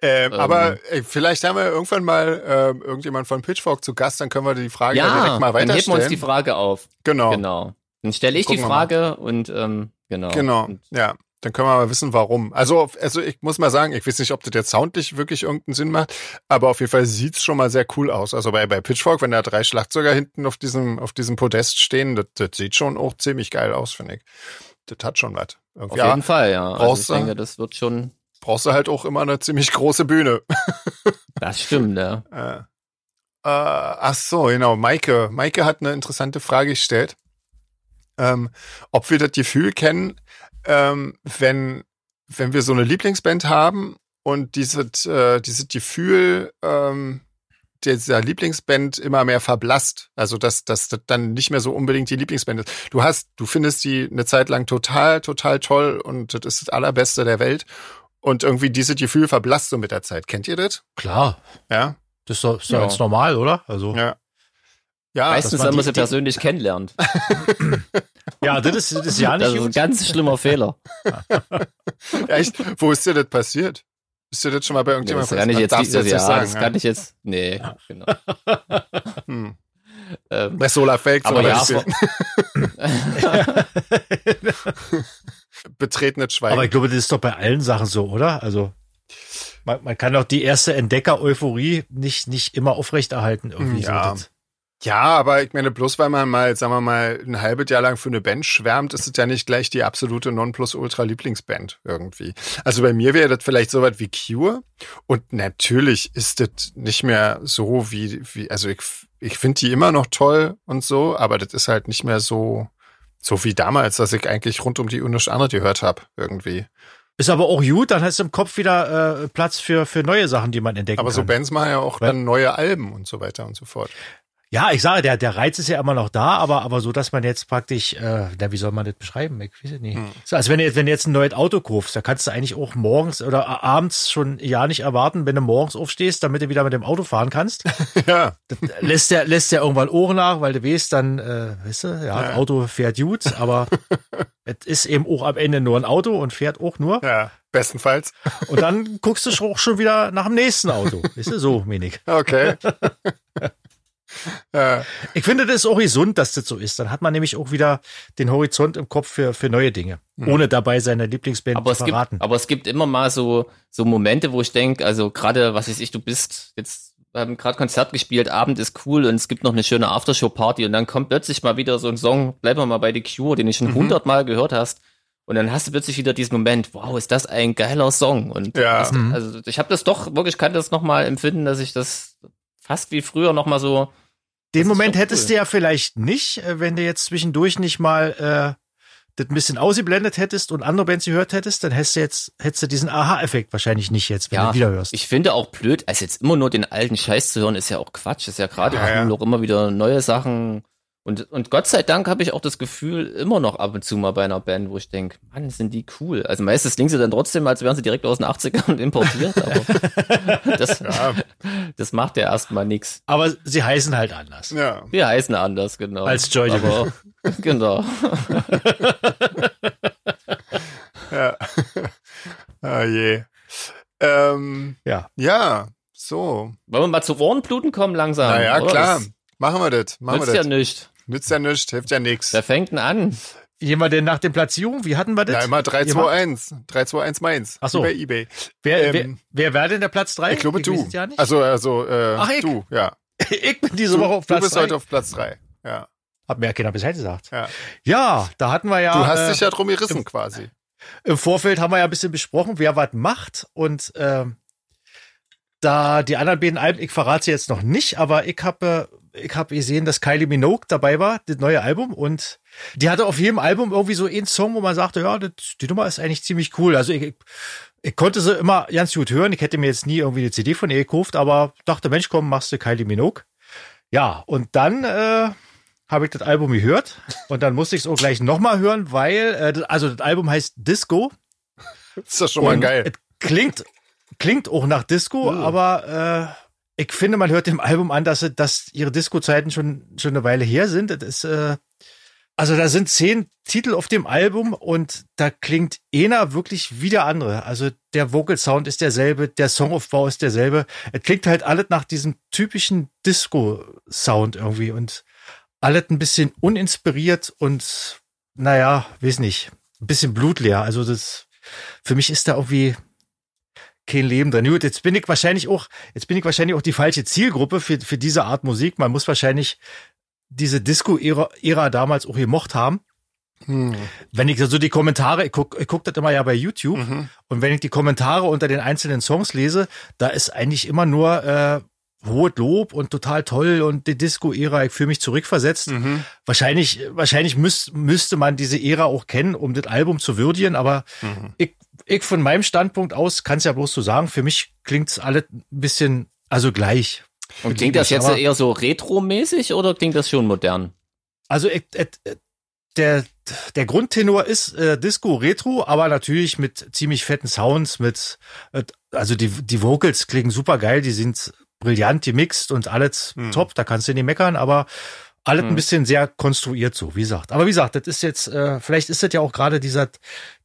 Ähm, ähm, aber ey, vielleicht haben wir irgendwann mal ähm, irgendjemand von Pitchfork zu Gast, dann können wir die Frage ja, direkt mal weiterstellen. Dann heben wir uns die Frage auf. Genau. Genau. Dann stelle ich Gucken die Frage und ähm, genau. Genau, und, ja. Dann können wir mal wissen, warum. Also, also ich muss mal sagen, ich weiß nicht, ob das jetzt soundlich wirklich irgendeinen Sinn macht, aber auf jeden Fall sieht's schon mal sehr cool aus. Also bei, bei Pitchfork, wenn da drei Schlagzeuger hinten auf diesem, auf diesem Podest stehen, das, das sieht schon auch ziemlich geil aus, finde ich. Das hat schon was. Auf ja, jeden Fall, ja. Also ich denke, das wird schon. Brauchst du halt auch immer eine ziemlich große Bühne. das stimmt, ja. Äh, äh, ach so, genau. Maike. Maike hat eine interessante Frage gestellt ähm, ob wir das Gefühl kennen, ähm, wenn, wenn wir so eine Lieblingsband haben und dieses, äh, dieses Gefühl ähm, dieser Lieblingsband immer mehr verblasst. Also dass, dass das dann nicht mehr so unbedingt die Lieblingsband ist. Du hast, du findest die eine Zeit lang total, total toll und das ist das Allerbeste der Welt. Und irgendwie dieses Gefühl verblasst so mit der Zeit. Kennt ihr das? Klar. Ja. Das ist doch, ist doch ja. ganz normal, oder? Also. Ja. Ja, Meistens, wenn man sie persönlich kennenlernt. ja, das ist, das ist ja nicht Das ist ein ganz schlimmer Fehler. Echt? Wo ist dir das passiert? Ist dir das schon mal bei irgendjemandem nee? Das kann ich jetzt, ja, sagen, das ja? kann ich jetzt, nee, genau. Hm. Ähm, bei Solar Fake aber ja, Betretenes Schweigen. Aber ich glaube, das ist doch bei allen Sachen so, oder? Also, man, man kann doch die erste Entdecker-Euphorie nicht, nicht immer aufrechterhalten irgendwie. Ja. So, ja, aber ich meine, bloß weil man mal, sagen wir mal, ein halbes Jahr lang für eine Band schwärmt, ist es ja nicht gleich die absolute Nonplusultra-Lieblingsband irgendwie. Also bei mir wäre das vielleicht so weit wie Cure. Und natürlich ist das nicht mehr so wie, wie also ich, ich finde die immer noch toll und so, aber das ist halt nicht mehr so, so wie damals, dass ich eigentlich rund um die Uhr nichts anderes gehört habe irgendwie. Ist aber auch gut, dann hast du im Kopf wieder äh, Platz für, für neue Sachen, die man entdecken aber kann. Aber so Bands machen ja auch dann neue Alben und so weiter und so fort. Ja, ich sage, der, der Reiz ist ja immer noch da, aber, aber so, dass man jetzt praktisch, äh, na, wie soll man das beschreiben? Ich weiß nicht. Hm. So, also wenn du, jetzt, wenn du jetzt ein neues Auto kaufst, da kannst du eigentlich auch morgens oder abends schon ja nicht erwarten, wenn du morgens aufstehst, damit du wieder mit dem Auto fahren kannst. ja. Das lässt ja, lässt ja irgendwann Ohren nach, weil du weißt, dann, äh, weißt du, ja, ja. das Auto fährt gut, aber es ist eben auch am Ende nur ein Auto und fährt auch nur. Ja. Bestenfalls. Und dann guckst du auch schon wieder nach dem nächsten Auto. Weißt du, so wenig. Okay. Ich finde das auch gesund, dass das so ist. Dann hat man nämlich auch wieder den Horizont im Kopf für, für neue Dinge, mhm. ohne dabei seine Lieblingsband aber zu verraten. Gibt, aber es gibt immer mal so, so Momente, wo ich denke, also gerade, was weiß ich, du bist jetzt, wir haben gerade Konzert gespielt, Abend ist cool und es gibt noch eine schöne Aftershow-Party und dann kommt plötzlich mal wieder so ein Song, bleiben wir mal bei The Cure, den ich schon mhm. hundertmal mhm. gehört hast. Und dann hast du plötzlich wieder diesen Moment, wow, ist das ein geiler Song. Und ja. das, mhm. also ich habe das doch wirklich, kann das nochmal empfinden, dass ich das fast wie früher nochmal so den Moment hättest cool. du ja vielleicht nicht, äh, wenn du jetzt zwischendurch nicht mal äh, das ein bisschen ausgeblendet hättest und andere Bands gehört hättest, dann hättest du jetzt hättest du diesen Aha-Effekt wahrscheinlich nicht jetzt, wenn ja, du wieder hörst. Ich finde auch blöd, als jetzt immer nur den alten Scheiß zu hören, ist ja auch Quatsch. Ist ja gerade ja, ja. auch immer wieder neue Sachen Und, und Gott sei Dank habe ich auch das Gefühl, immer noch ab und zu mal bei einer Band, wo ich denke, Mann, sind die cool. Also meistens klingen sie dann trotzdem, als wären sie direkt aus den 80ern importiert, aber das, Ja, das macht ja erstmal nix. Aber sie heißen halt anders. ja. Wir heißen anders, genau. Als Joy aber, Genau. ja. ah je. Ähm, Ja. ja, so. Wollen wir mal zu Ohrenbluten kommen langsam? Naja, oder? klar. Machen wir das. Machen nützt wir ja das. nicht. Nützt ja nichts, hilft ja nichts. Wer fängt denn an? Jemand denn nach den Platzierungen? Wie hatten wir das? Ja, immer Jemand? 321. 321 Mainz. Ach so. Über Ebay. Wer, ähm, wer, wer wäre denn der Platz 3? Ich glaube, weiß du. es Ja nicht. Also, also, äh, Ach, ich? du, ja. ich bin diese Du, Woche auf du Platz bist 3. heute auf Platz 3. Ja. Hat mir ja keiner Bescheid gesagt. ja. Ja, da hatten wir ja. Du hast äh, dich ja drum gerissen quasi. Im Vorfeld haben wir ja ein bisschen besprochen, wer was macht. Und ähm, da die anderen beiden Alben, ich verrate sie jetzt noch nicht, aber ich habe äh, ich hab gesehen, dass Kylie Minogue dabei war, das neue Album. Und die hatte auf jedem Album irgendwie so einen Song, wo man sagte, ja, das, die Nummer ist eigentlich ziemlich cool. Also ich, ich, konnte sie immer ganz gut hören. Ich hätte mir jetzt nie irgendwie eine CD von ihr gekauft, aber dachte, Mensch, komm, machst du Kylie Minogue. Ja, und dann äh, habe ich das Album gehört und dann musste ich es auch gleich nochmal hören, weil, äh, also das Album heißt Disco. Ist das schon mal Und geil. Es klingt, klingt auch nach Disco, Mhm. aber äh, ich finde, man hört dem Album an, dass, dass ihre Disco-Zeiten schon, schon eine Weile her sind. Das ist, äh, also da sind zehn Titel auf dem Album und da klingt einer wirklich wie der andere. Also der Vocal-Sound ist derselbe, der Songaufbau ist derselbe. Es klingt halt alles nach diesem typischen Disco-Sound irgendwie und alles ein bisschen uninspiriert und naja, weiß nicht, ein bisschen blutleer. Also das, für mich ist da irgendwie kein Leben drin. Gut, jetzt bin ich wahrscheinlich auch, jetzt bin ich wahrscheinlich auch die falsche Zielgruppe für, für diese Art Musik. Man muss wahrscheinlich diese Disco-Ära Ära damals auch gemocht haben. Hm. Wenn ich so die Kommentare, ich guck, ich guck das immer ja bei YouTube, Mhm. und wenn ich die Kommentare unter den einzelnen Songs lese, da ist eigentlich immer nur äh, hohes Lob und total toll und die Disco-Ära, ich fühle mich zurückversetzt. Mhm. Wahrscheinlich, wahrscheinlich müß, müsste man diese Ära auch kennen, um das Album zu würdigen, aber Mhm. ich, ich von meinem Standpunkt aus kann es ja bloß so sagen, für mich klingt's alles ein bisschen, also gleich. Und klingt das jetzt Aber- eher so retro-mäßig oder klingt das schon modern? Also ich, äh, der, der Grundtenor ist äh, Disco Retro, aber natürlich mit ziemlich fetten Sounds, mit äh, also die, die Vocals klingen super geil, die sind brillant gemixt und alles Hm. top, da kannst du nicht meckern, aber alles ein Hm. bisschen sehr konstruiert so, wie gesagt. Aber wie gesagt, das ist jetzt, äh, vielleicht ist das ja auch gerade dieser,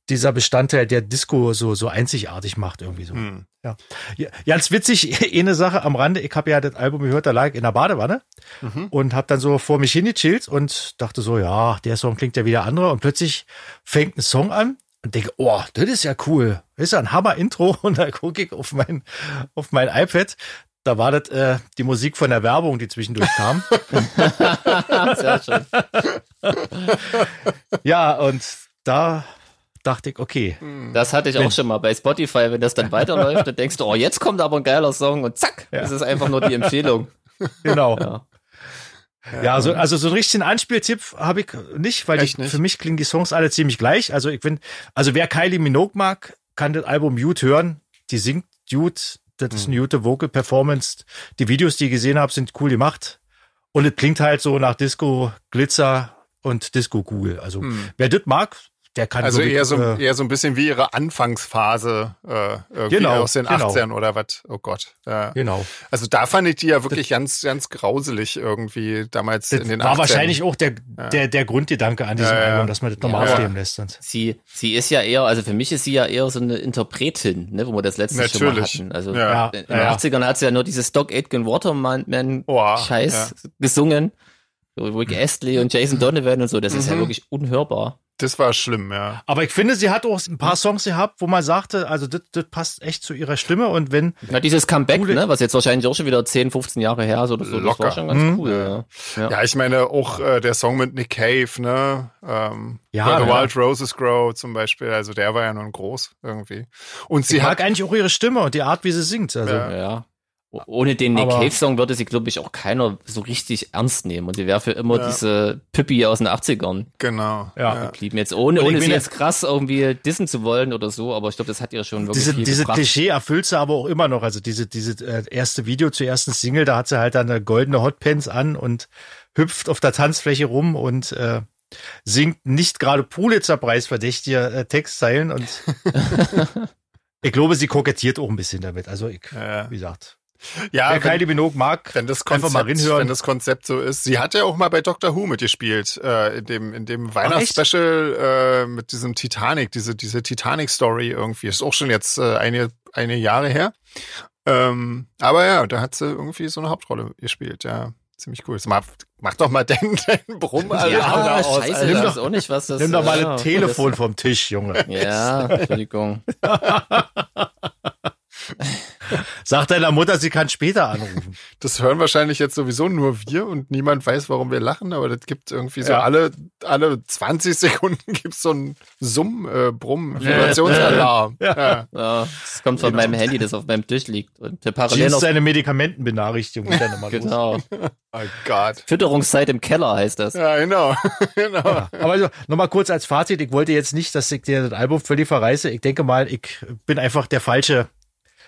dieser Bestandteil, der Disco so, so einzigartig macht irgendwie so. Hm. Ja. ja. Ganz witzig, eine Sache am Rande, ich habe ja das Album gehört, da lag in der Badewanne Mhm. und habe dann so vor mich hingechillt und dachte so, ja, der Song klingt ja wieder andere und plötzlich fängt ein Song an und denke, oh, das ist ja cool. Das ist ja ein Hammer-Intro und da gucke ich auf mein, auf mein iPad. Da war das äh, die Musik von der Werbung, die zwischendurch kam. Sehr schön. ja, und da dachte ich, okay, Das hatte ich Wenn- auch schon mal bei Spotify, wenn das dann weiterläuft, dann denkst du, oh, jetzt kommt aber ein geiler Song und zack, Ja. das ist einfach nur die Empfehlung. genau. Ja. Ja, also, also so einen richtigen Anspieltipp habe ich nicht, weil die, nicht? für mich klingen die Songs alle ziemlich gleich. Also ich bin, also wer Kylie Minogue mag, kann das Album Mute hören. Die singt gut, das ist eine gute Vocal Performance. Die Videos, die ich gesehen habe, sind cool gemacht. Und es klingt halt so nach Disco, Glitzer und Disco cool. Also Hm. wer das mag, der kann Also eher so, äh, eher so ein bisschen wie ihre Anfangsphase äh, irgendwie Genau, aus den genau. 18 oder was. Oh Gott. Ja. genau. Also da fand ich die ja wirklich ganz, ganz grauselig irgendwie damals Das in den war 18. wahrscheinlich auch der, der, der Grundgedanke an diesem Ja, ja. Album, dass man das nochmal Ja. aufleben lässt. Und Sie, sie ist ja eher, also für mich ist sie ja eher so eine Interpretin, ne, wo wir das letzte schon mal Natürlich. hatten. Also Ja. in Ja, den ja. 80ern hat sie ja nur dieses Doc Aitken Waterman Boah, Scheiß gesungen. So Rick Astley und Jason Donovan und so, das ist ja Mhm. wirklich unhörbar. Das war schlimm, ja. Aber ich finde, sie hat auch ein paar Songs gehabt, wo man sagte, also das, das passt echt zu ihrer Stimme und wenn, Na, dieses Comeback, Coole- ne, was jetzt wahrscheinlich auch schon wieder 10, 15 Jahre her ist oder so, das Locker. war schon ganz Mhm. cool. Ja. Ja. Ja, ich meine auch äh, der Song mit Nick Cave, ne? Ähm, Ja, Where the ja. Wild Roses Grow zum Beispiel. Also der war ja nun groß irgendwie. Und sie ich hat mag eigentlich auch ihre Stimme und die Art, wie sie singt. Also, Ja. ja. Ohne den Nick Cave Song würde sie, glaube ich, auch keiner so richtig ernst nehmen. Und die wäre für immer Ja. diese Pippi aus den 80ern Genau. Ja. geblieben. Jetzt ohne, ohne sie jetzt krass irgendwie dissen zu wollen oder so, aber ich glaube, das hat ihr schon wirklich Diese, viel diese gebracht. Klischee erfüllt sie aber auch immer noch. Also diese, diese äh, erste Video zur ersten Single, da hat sie halt dann eine goldene Hotpants an und hüpft auf der Tanzfläche rum und äh, singt nicht gerade Pulitzer-Preis verdächtige äh, Textzeilen und ich glaube, sie kokettiert auch ein bisschen damit. Also ich, Ja. wie gesagt, Ja, wer wenn, Kylie Minogue mag, wenn das einfach mal Konzept, reinhören. wenn das Konzept so ist. Sie hat ja auch mal bei Doctor Who mitgespielt, äh, in dem, in dem echt? Weihnachtsspecial äh, mit diesem Titanic, diese, diese Titanic-Story irgendwie. Ist auch schon jetzt äh, eine, eine Jahre her. Ähm, aber ja, da hat sie irgendwie so eine Hauptrolle gespielt, ja. Ziemlich cool. Mach, mach doch mal den, den Brumm alle ja, aus. scheiße, Alter. Nimm weiß auch nicht, was das nimm doch mal ja, ein Telefon vom Tisch, Junge. Ja, Entschuldigung. Sag deiner Mutter, sie kann später anrufen. Das hören wahrscheinlich jetzt sowieso nur wir und niemand weiß, warum wir lachen, aber das gibt irgendwie so Ja. alle, alle 20 Sekunden gibt's so einen Summ, äh, Brumm, Vibrationsalarm. Ja. Ja, das kommt von Genau. meinem Handy, das auf meinem Tisch liegt. Und der parallel Jeans seine Medikamentenbenachrichtigung genau. Oh Gott. Fütterungszeit im Keller heißt das. Ja, genau. genau. Ja, aber also, nochmal kurz als Fazit, ich wollte jetzt nicht, dass ich dir das Album völlig verreiße. Ich denke mal, ich bin einfach der falsche,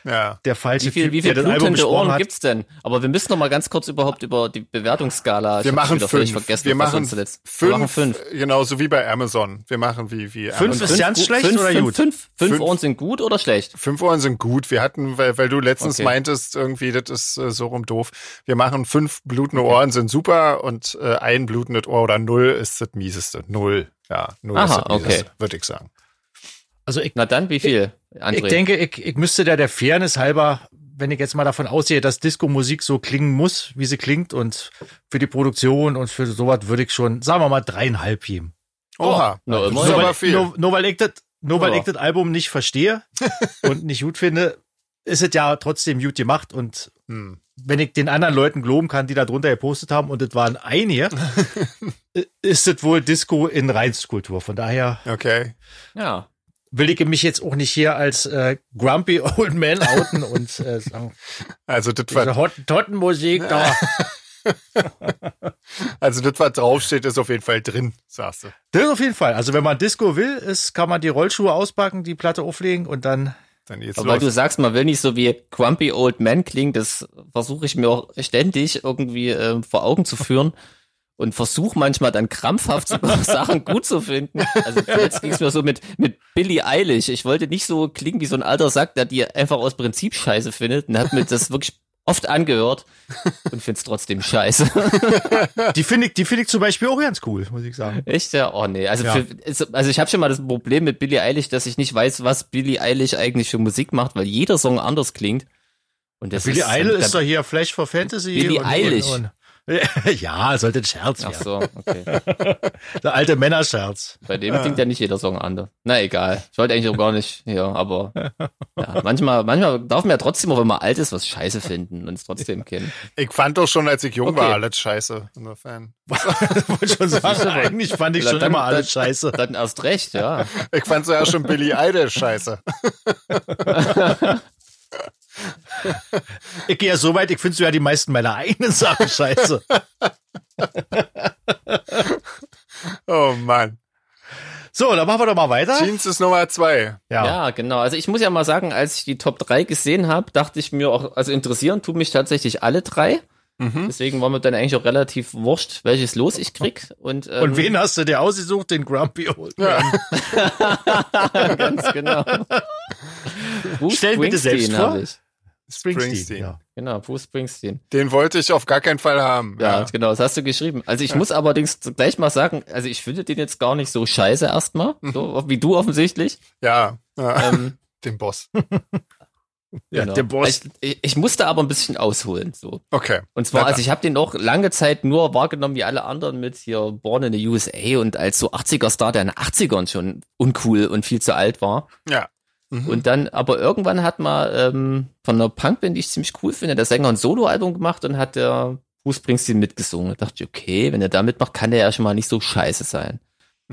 Ja. der falsche Wie viel, Typ, wie viel der das Album Ohren hat. gibt's denn? Aber wir müssen noch mal ganz kurz überhaupt über die Bewertungsskala. Wir machen wieder völlig fünf. Vergessen, Wir machen fünf, Wir machen fünf. Genauso wie bei Amazon. Wir machen wie, wie Fünf Amazon. ist ganz gut- schlecht fünf, oder fünf, gut? Fünf, fünf Fünf. Ohren sind gut oder schlecht? Fünf Ohren sind gut. Wir hatten, weil, weil du letztens Okay. meintest, irgendwie, das ist äh, so rum doof. Wir machen fünf blutende Ohren sind super und äh, ein blutendes Ohr oder null ist das mieseste. Null. Ja, null Aha, ist das mieseste, okay. würde ich sagen. Also ich, Na dann, wie viel, André? ich denke, ich, ich müsste da der Fairness halber, wenn ich jetzt mal davon ausgehe, dass Disco-Musik so klingen muss, wie sie klingt und für die Produktion und für sowas würde ich schon, sagen wir mal, dreieinhalb geben. Oha. ist noch. aber weil, viel. Nur, nur weil ich das, nur weil ich das Album nicht verstehe und nicht gut finde, ist es ja trotzdem gut gemacht und Hm. wenn ich den anderen Leuten glauben kann, die da drunter gepostet haben, und es waren einige, ist es wohl Disco in Reinstkultur. Von daher Okay. ja. Will ich mich jetzt auch nicht hier als äh, grumpy old man outen und äh, sagen, Also das war, diese Hot- Tottenmusik da. also das, was draufsteht, ist auf jeden Fall drin, sagst du. Das ist auf jeden Fall. Also wenn man Disco will, ist, kann man die Rollschuhe auspacken, die Platte auflegen und dann Dann geht's Aber weil du los. sagst, man will nicht so wie Grumpy Old Man klingen, das versuche ich mir auch ständig irgendwie äh, vor Augen zu führen und versuche manchmal dann krampfhaft Sachen gut zu finden. Also jetzt ging es mir so mit, mit Billie Eilish. Ich wollte nicht so klingen wie so ein alter Sack, der die einfach aus Prinzip scheiße findet und hat mir das wirklich oft angehört und finde es trotzdem scheiße. die finde ich, die finde ich zum Beispiel auch ganz cool, muss ich sagen. Echt ja? Oh nee. Also, Ja. für, also ich habe schon mal das Problem mit Billie Eilish, dass ich nicht weiß, was Billie Eilish eigentlich für Musik macht, weil jeder Song anders klingt. Und das Billy da- ist doch hier Flash for Fantasy. Billie Eilish. Und, und, ja, sollte ein Scherz Ach werden. so, okay. Der alte Männerscherz. Bei dem klingt ja nicht jeder Song anders. Na egal. Ich wollte eigentlich auch gar nicht hier, aber ja, manchmal, manchmal darf man ja trotzdem auch, wenn man alt ist, was scheiße finden und es trotzdem kennen. Ich fand doch schon, als ich jung Okay. war, alles scheiße. Insofern. Wollte schon sagen, eigentlich fand ich schon Dann- immer alles dann- scheiße. Dann erst recht, ja. Ich fand ja schon Billy Idol scheiße. Ich gehe ja so weit, ich finde ja die meisten meiner eigenen Sachen scheiße. Oh Mann. So, dann machen wir doch mal weiter. Jeans ist Nummer zwei. Ja. Ja, genau. Also ich muss ja mal sagen, als ich die Top 3 gesehen habe, dachte ich mir auch, also interessieren tun mich tatsächlich alle drei. Mhm. Deswegen war mir dann eigentlich auch relativ wurscht, welches Los ich krieg. Und, ähm, Und wen hast du dir ausgesucht? Den Grumpy Old Man. Ganz genau. Bruce Stell bitte selbst vor. Ich. Springsteen. Ja. Genau, Bruce Springsteen. Den wollte ich auf gar keinen Fall haben. Ja, Ja. genau, das hast du geschrieben. Also ich muss allerdings gleich mal sagen, also ich finde den jetzt gar nicht so scheiße erstmal, so wie du offensichtlich. Ja. ja. Ähm, Den Boss. Ja, genau. der Boss. Ich, ich, musste aber ein bisschen ausholen, so. Okay. Und zwar, also ich habe den auch lange Zeit nur wahrgenommen wie alle anderen mit hier Born in the USA und als so 80er-Star, der in den 80ern schon uncool und viel zu alt war. Ja. Mhm. Und dann, aber irgendwann hat man ähm, von einer Punkband, die ich ziemlich cool finde, der Sänger ein Soloalbum gemacht und hat der Bruce Springsteen mitgesungen. Da dachte ich, okay, wenn er da mitmacht, kann der ja schon mal nicht so scheiße sein.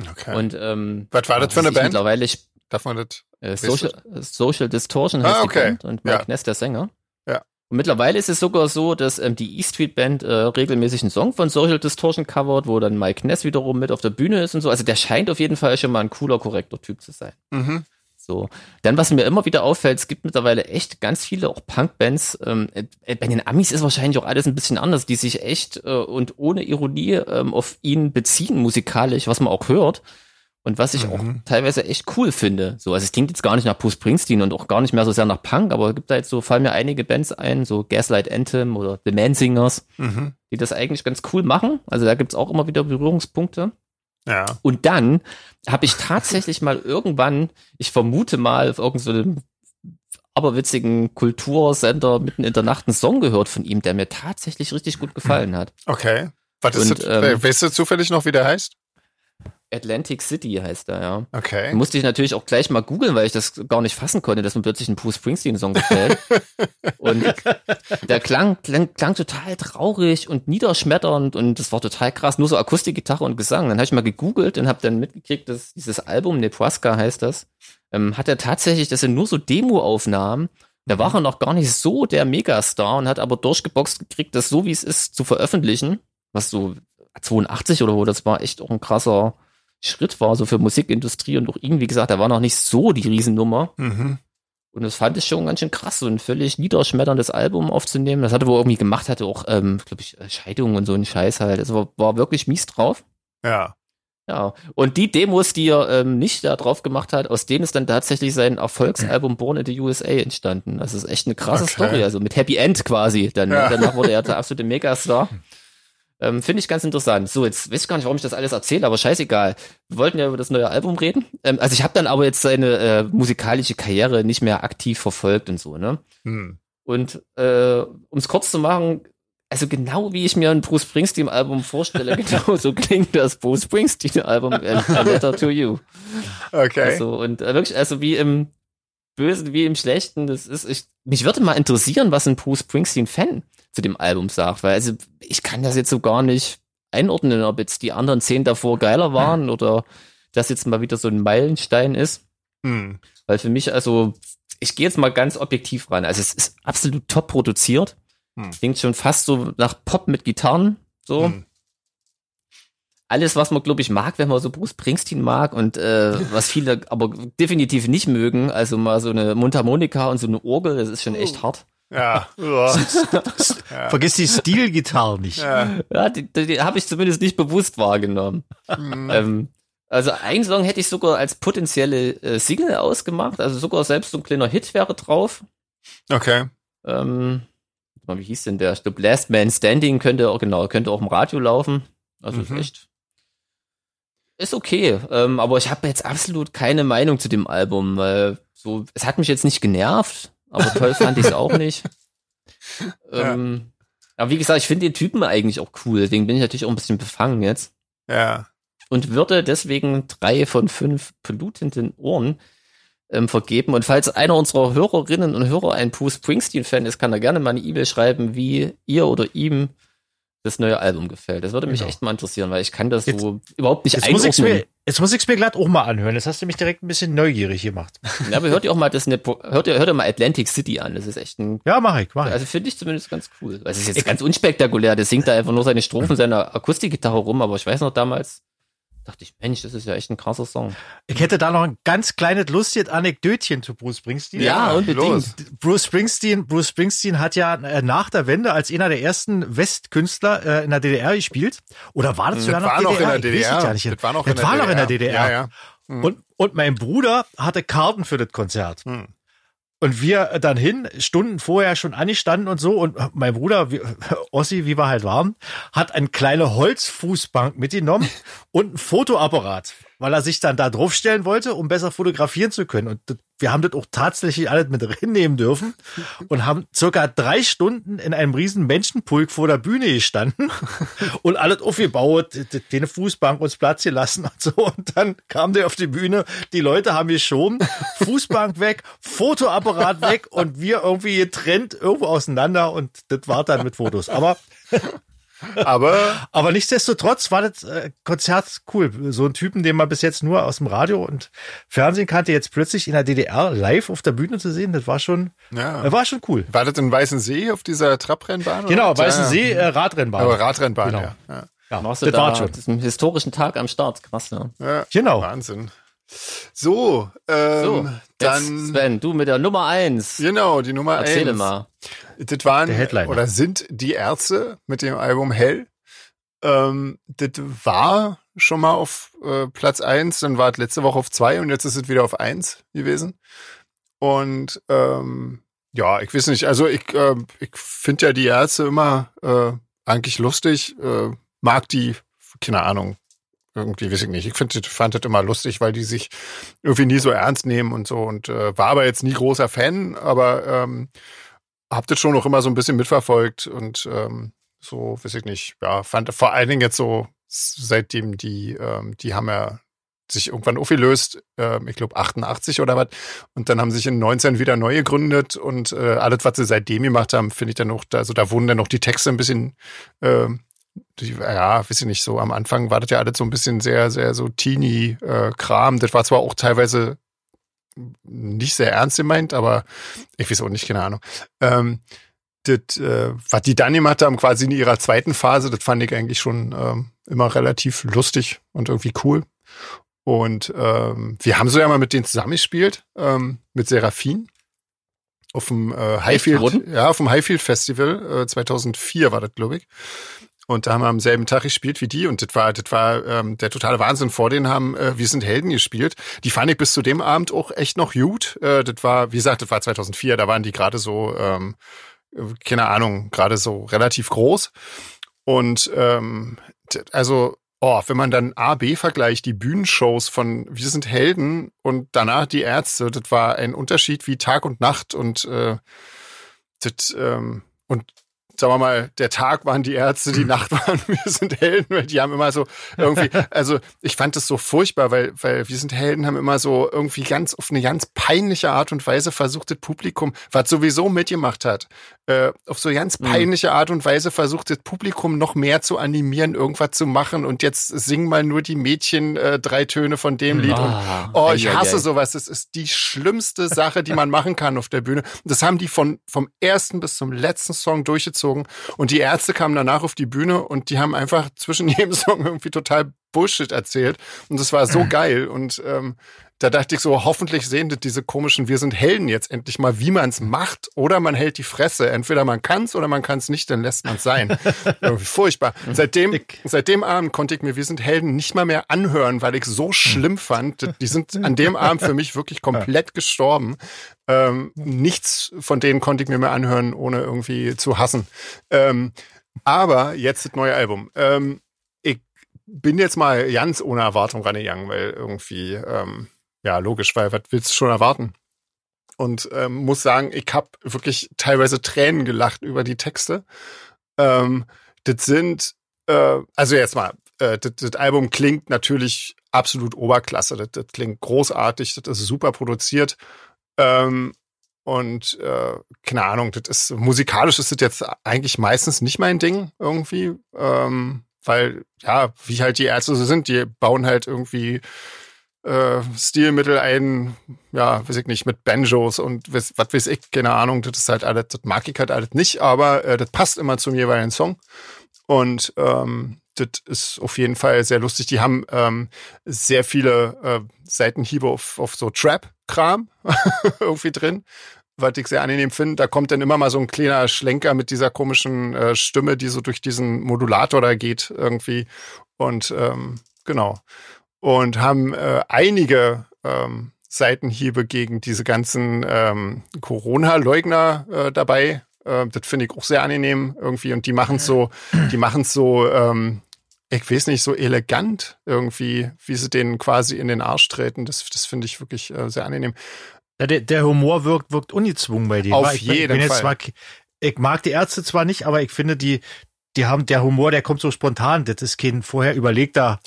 okay. Und ähm, Was war das für eine ich Band? Mittlerweile Darf man das? äh, Social, Social Distortion heißt Ah, die okay. Band und Mike Ja. Ness der Sänger. Ja. Und mittlerweile ist es sogar so, dass ähm, die E Street Band äh, regelmäßig einen Song von Social Distortion covert, wo dann Mike Ness wiederum mit auf der Bühne ist und so. Also der scheint auf jeden Fall schon mal ein cooler, korrekter Typ zu sein. Mhm. So. Dann, was mir immer wieder auffällt, es gibt mittlerweile echt ganz viele auch Punk-Bands. Ähm, äh, bei den Amis ist wahrscheinlich auch alles ein bisschen anders, die sich echt äh, und ohne Ironie ähm, auf ihn beziehen, musikalisch, was man auch hört. Und was ich Mhm. auch teilweise echt cool finde. So, also es klingt jetzt gar nicht nach Bruce Springsteen und auch gar nicht mehr so sehr nach Punk, aber es gibt da jetzt so, fallen mir einige Bands ein, so Gaslight Anthem oder The Man Singers, Mhm. die das eigentlich ganz cool machen. Also da gibt's auch immer wieder Berührungspunkte. Ja. Und dann habe ich tatsächlich mal irgendwann, ich vermute mal, auf irgendeinem aberwitzigen Kultursender mitten in der Nacht einen Song gehört von ihm, der mir tatsächlich richtig gut gefallen hat. Okay. Was ist Und, das, ähm, weißt du zufällig noch, wie der heißt? Atlantic City heißt er, ja. Okay. Musste ich natürlich auch gleich mal googeln, weil ich das gar nicht fassen konnte, dass mir plötzlich ein Bruce Springsteen-Song gefällt. und der klang, klang, klang total traurig und niederschmetternd und das war total krass. Nur so Akustikgitarre und Gesang. Dann habe ich mal gegoogelt und habe dann mitgekriegt, dass dieses Album, Nebraska heißt das, ähm, hat er tatsächlich, das sind nur so Demo-Aufnahmen. Da war er noch gar nicht so der Megastar und hat aber durchgeboxt gekriegt, das so wie es ist zu veröffentlichen. Was so 82 oder wo, das war echt auch ein krasser Schritt war, so für Musikindustrie und auch ihn, wie gesagt, da war noch nicht so die Riesennummer. Mhm. Und das fand ich schon ganz schön krass, so ein völlig niederschmetterndes Album aufzunehmen. Das hatte wohl irgendwie gemacht, hatte auch, ähm, glaube ich, Scheidung und so ein Scheiß halt. Also war, war wirklich mies drauf. Ja. Ja. Und die Demos, die er ähm, nicht da drauf gemacht hat, aus denen ist dann tatsächlich sein Erfolgsalbum Born in the USA entstanden. Das ist echt eine krasse Okay. Story, also mit Happy End quasi. Dann, ne? Ja. Danach wurde er der absolute Megastar. Ähm, Finde ich ganz interessant. So, jetzt weiß ich gar nicht, warum ich das alles erzähle, aber scheißegal. Wir wollten ja über das neue Album reden. Ähm, also ich habe dann aber jetzt seine äh, musikalische Karriere nicht mehr aktiv verfolgt und so, ne? Hm. Und äh, um es kurz zu machen, also genau wie ich mir ein Bruce Springsteen-Album vorstelle, genau so klingt das Bruce Springsteen-Album A, Letter to You. Okay. Also, und äh, wirklich, also wie im Bösen, wie im Schlechten, das ist, ich, mich würde mal interessieren, was ein Bruce Springsteen-Fan zu dem Album sagt, weil also ich kann das jetzt so gar nicht einordnen, ob jetzt die anderen zehn davor geiler waren oder das jetzt mal wieder so ein Meilenstein ist. Hm. Weil für mich, also, ich gehe jetzt mal ganz objektiv ran. Also es ist absolut top produziert. Hm. Klingt schon fast so nach Pop mit Gitarren. So. Hm. Alles, was man, glaube ich, mag, wenn man so Bruce Springsteen mag und äh, was viele aber definitiv nicht mögen. Also mal so eine Mundharmonika und so eine Orgel, das ist schon echt hart. Ja. Vergiss die Stilgitarre nicht. ja. Ja, die, die, die habe ich zumindest nicht bewusst wahrgenommen. Hm. Ähm, also einen Song hätte ich sogar als potenzielle äh, Single ausgemacht. Also sogar selbst so ein kleiner Hit wäre drauf. Okay. Ähm, wie hieß denn der? Ich glaube, Last Man Standing könnte auch, genau, könnte auch im Radio laufen. Also Mhm. ist echt. Ist okay. Ähm, aber ich habe jetzt absolut keine Meinung zu dem Album, weil so, es hat mich jetzt nicht genervt, aber toll fand ich es auch nicht. Ja. Ähm, aber wie gesagt, ich finde den Typen eigentlich auch cool, deswegen bin ich natürlich auch ein bisschen befangen jetzt. Ja. Und würde deswegen drei von fünf blutenden Ohren ähm, vergeben. Und falls einer unserer Hörerinnen und Hörer ein Bruce Springsteen-Fan ist, kann er gerne mal eine E-Mail schreiben, wie ihr oder ihm das neue Album gefällt. Das würde mich Genau. echt mal interessieren, weil ich kann das Jetzt- so überhaupt nicht Jetzt muss, einordnen. mir, jetzt muss ich's mir glatt auch mal anhören. Jetzt hast du mich direkt ein bisschen neugierig gemacht. Ja, aber hört ihr auch mal das, Nepo- hört ihr, hört ihr mal Atlantic City an. Das ist echt ein, Ja, mach ich, mach ich. also finde ich zumindest ganz cool. Also es ist jetzt ganz unspektakulär. Der singt da einfach nur seine Strophen seiner Akustikgitarre rum, aber ich weiß noch damals, dachte ich, Mensch, das ist ja echt ein krasser Song. Ich hätte da noch ein ganz kleines lustiges Anekdötchen zu Bruce Springsteen. Ja, unbedingt. los. Bruce Springsteen, Bruce Springsteen hat ja äh, nach der Wende als einer der ersten Westkünstler äh, in der DDR gespielt. Oder war das sogar Das noch war noch in der Ich weiß es DDR. ja nicht. Das war noch Das in der war noch in der DDR. Ja, ja. Mhm. Und, und mein Bruder hatte Karten für das Konzert. Hm. Und wir dann hin, Stunden vorher schon angestanden und so. Und mein Bruder, wie, Ossi, wie wir halt waren, hat eine kleine Holzfußbank mitgenommen und ein Fotoapparat, weil er sich dann da draufstellen wollte, um besser fotografieren zu können. Und wir haben das auch tatsächlich alles mit reinnehmen dürfen und haben circa drei Stunden in einem riesen Menschenpulk vor der Bühne gestanden und alles aufgebaut, die Fußbank uns Platz gelassen und so. Und dann kam der auf die Bühne, die Leute haben geschoben, Fußbank weg, Fotoapparat weg und wir irgendwie getrennt irgendwo auseinander und das war dann mit Fotos. Aber Aber Aber nichtsdestotrotz war das äh, Konzert cool. So ein Typen, den man bis jetzt nur aus dem Radio und Fernsehen kannte, jetzt plötzlich in der DDR live auf der Bühne zu sehen, das war schon, ja. äh, war schon cool. war das in Weißensee auf dieser Trabrennbahn? oder? Genau, Ja, Weißensee, äh, Radrennbahn. Aber Radrennbahn, Genau. ja. ja. ja, das da war schon. diesen historischen Tag am Start. Krass, ne? ja. Genau. Wahnsinn. So, ähm, So, dann Sven, du mit der Nummer eins. genau die Nummer Erzähle eins. mal. Das waren oder sind die Ärzte mit dem Album Hell. Ähm, das war schon mal auf äh, Platz eins, dann war es letzte Woche auf zwei und jetzt ist es wieder auf eins gewesen. Und ähm, ja, ich weiß nicht, also ich, äh, ich finde ja die Ärzte immer äh, eigentlich lustig, äh, mag die, keine Ahnung, irgendwie weiß ich nicht. Ich find, fand das immer lustig, weil die sich irgendwie nie so ernst nehmen und so und äh, war aber jetzt nie großer Fan, aber ähm, hab das schon noch immer so ein bisschen mitverfolgt und ähm, so, weiß ich nicht, ja, fand vor allen Dingen jetzt so, seitdem die, ähm, die haben ja sich irgendwann aufgelöst, ähm, ich glaube 88 oder was, und dann haben sich in 19 wieder neu gegründet und äh, alles, was sie seitdem gemacht haben, finde ich dann noch, also da wurden dann noch die Texte ein bisschen, die, ja, weiß ich nicht, so am Anfang war das ja alles so ein bisschen sehr, sehr so Teenie-Kram. das war zwar auch teilweise nicht sehr ernst gemeint, aber ich weiß auch nicht, keine Ahnung. Ähm, das, äh, was die dann gemacht haben, quasi in ihrer zweiten Phase, das fand ich eigentlich schon ähm, immer relativ lustig und irgendwie cool. Und ähm, wir haben so ja mal mit denen zusammengespielt, ähm, mit Seraphin. Auf dem äh, Highfield, ja, auf dem Highfield Festival, äh, 2004 war das, glaube ich. Und da haben wir am selben Tag gespielt wie die und das war, das war ähm, der totale Wahnsinn. Vor denen haben äh, Wir sind Helden gespielt. Die fand ich bis zu dem Abend auch echt noch gut. Äh, das war, wie gesagt, das war 2004, da waren die gerade so, ähm, keine Ahnung, gerade so relativ groß. Und ähm, also, oh, wenn man dann A, B vergleicht, die Bühnenshows von Wir sind Helden und danach die Ärzte, das war ein Unterschied wie Tag und Nacht und äh, das, ähm, und sagen wir mal, der Tag waren die Ärzte, die Nacht waren wir sind Helden, weil die haben immer so irgendwie, also ich fand das so furchtbar, weil, weil wir sind Helden haben immer so irgendwie ganz auf eine ganz peinliche Art und Weise versucht, das Publikum, was sowieso mitgemacht hat, äh, auf so ganz Mhm. peinliche Art und Weise versucht, das Publikum noch mehr zu animieren, irgendwas zu machen und jetzt singen mal nur die Mädchen äh, drei Töne von dem Lied und Ah, Oh, ich hasse sowas. Das ist die schlimmste Sache, die man machen kann auf der Bühne. Das haben die von, vom ersten bis zum letzten Song durchgezogen. Und die Ärzte kamen danach auf die Bühne und die haben einfach zwischen jedem Song irgendwie total Bullshit erzählt. Und das war so geil. Und ähm, da dachte ich so, hoffentlich sehen das diese komischen Wir sind Helden jetzt endlich mal, wie man es macht. Oder man hält die Fresse. Entweder man kann es oder man kann es nicht, dann lässt man es sein. Irgendwie furchtbar. Seitdem, seit dem Abend konnte ich mir Wir sind Helden nicht mal mehr anhören, weil ich so schlimm fand. Die sind an dem Abend für mich wirklich komplett gestorben. Ähm, nichts von denen konnte ich mir mehr anhören, ohne irgendwie zu hassen. Ähm, aber jetzt das neue Album. Ähm, ich bin jetzt mal ganz ohne Erwartung rangegangen, weil irgendwie, ähm, ja, logisch, weil was willst du schon erwarten? Und ähm, muss sagen, ich habe wirklich teilweise Tränen gelacht über die Texte. Ähm, das sind, äh, also jetzt mal, äh, das, das Album klingt natürlich absolut Oberklasse. Das, das klingt großartig, das ist super produziert. Ähm, und äh, keine Ahnung, das ist musikalisch ist das jetzt eigentlich meistens nicht mein Ding irgendwie, ähm, weil ja, wie halt die Ärzte so sind, die bauen halt irgendwie äh, Stilmittel ein, ja, weiß ich nicht, mit Banjos und was, weiß ich, keine Ahnung, das ist halt alles, das mag ich halt alles nicht, aber äh, das passt immer zum jeweiligen Song. Und ähm, das ist auf jeden Fall sehr lustig. Die haben ähm, sehr viele äh, Seitenhiebe auf, auf so Trap-Kram irgendwie drin, was ich sehr angenehm finde. Da kommt dann immer mal so ein kleiner Schlenker mit dieser komischen äh, Stimme, die so durch diesen Modulator da geht irgendwie. Und ähm, genau. Und haben äh, einige ähm, Seitenhiebe gegen diese ganzen ähm, Corona-Leugner äh, dabei. Äh, das finde ich auch sehr angenehm irgendwie. Und die machen es so, die machen es so, ähm, ich weiß nicht, so elegant irgendwie, wie sie denen quasi in den Arsch treten. Das, das finde ich wirklich äh, sehr angenehm. Ja, der, der Humor wirkt, wirkt ungezwungen bei denen. Auf ich jeden jetzt Fall. Zwar, ich mag die Ärzte zwar nicht, aber ich finde die, die haben, der Humor, der kommt so spontan. Das ist kein vorher überlegter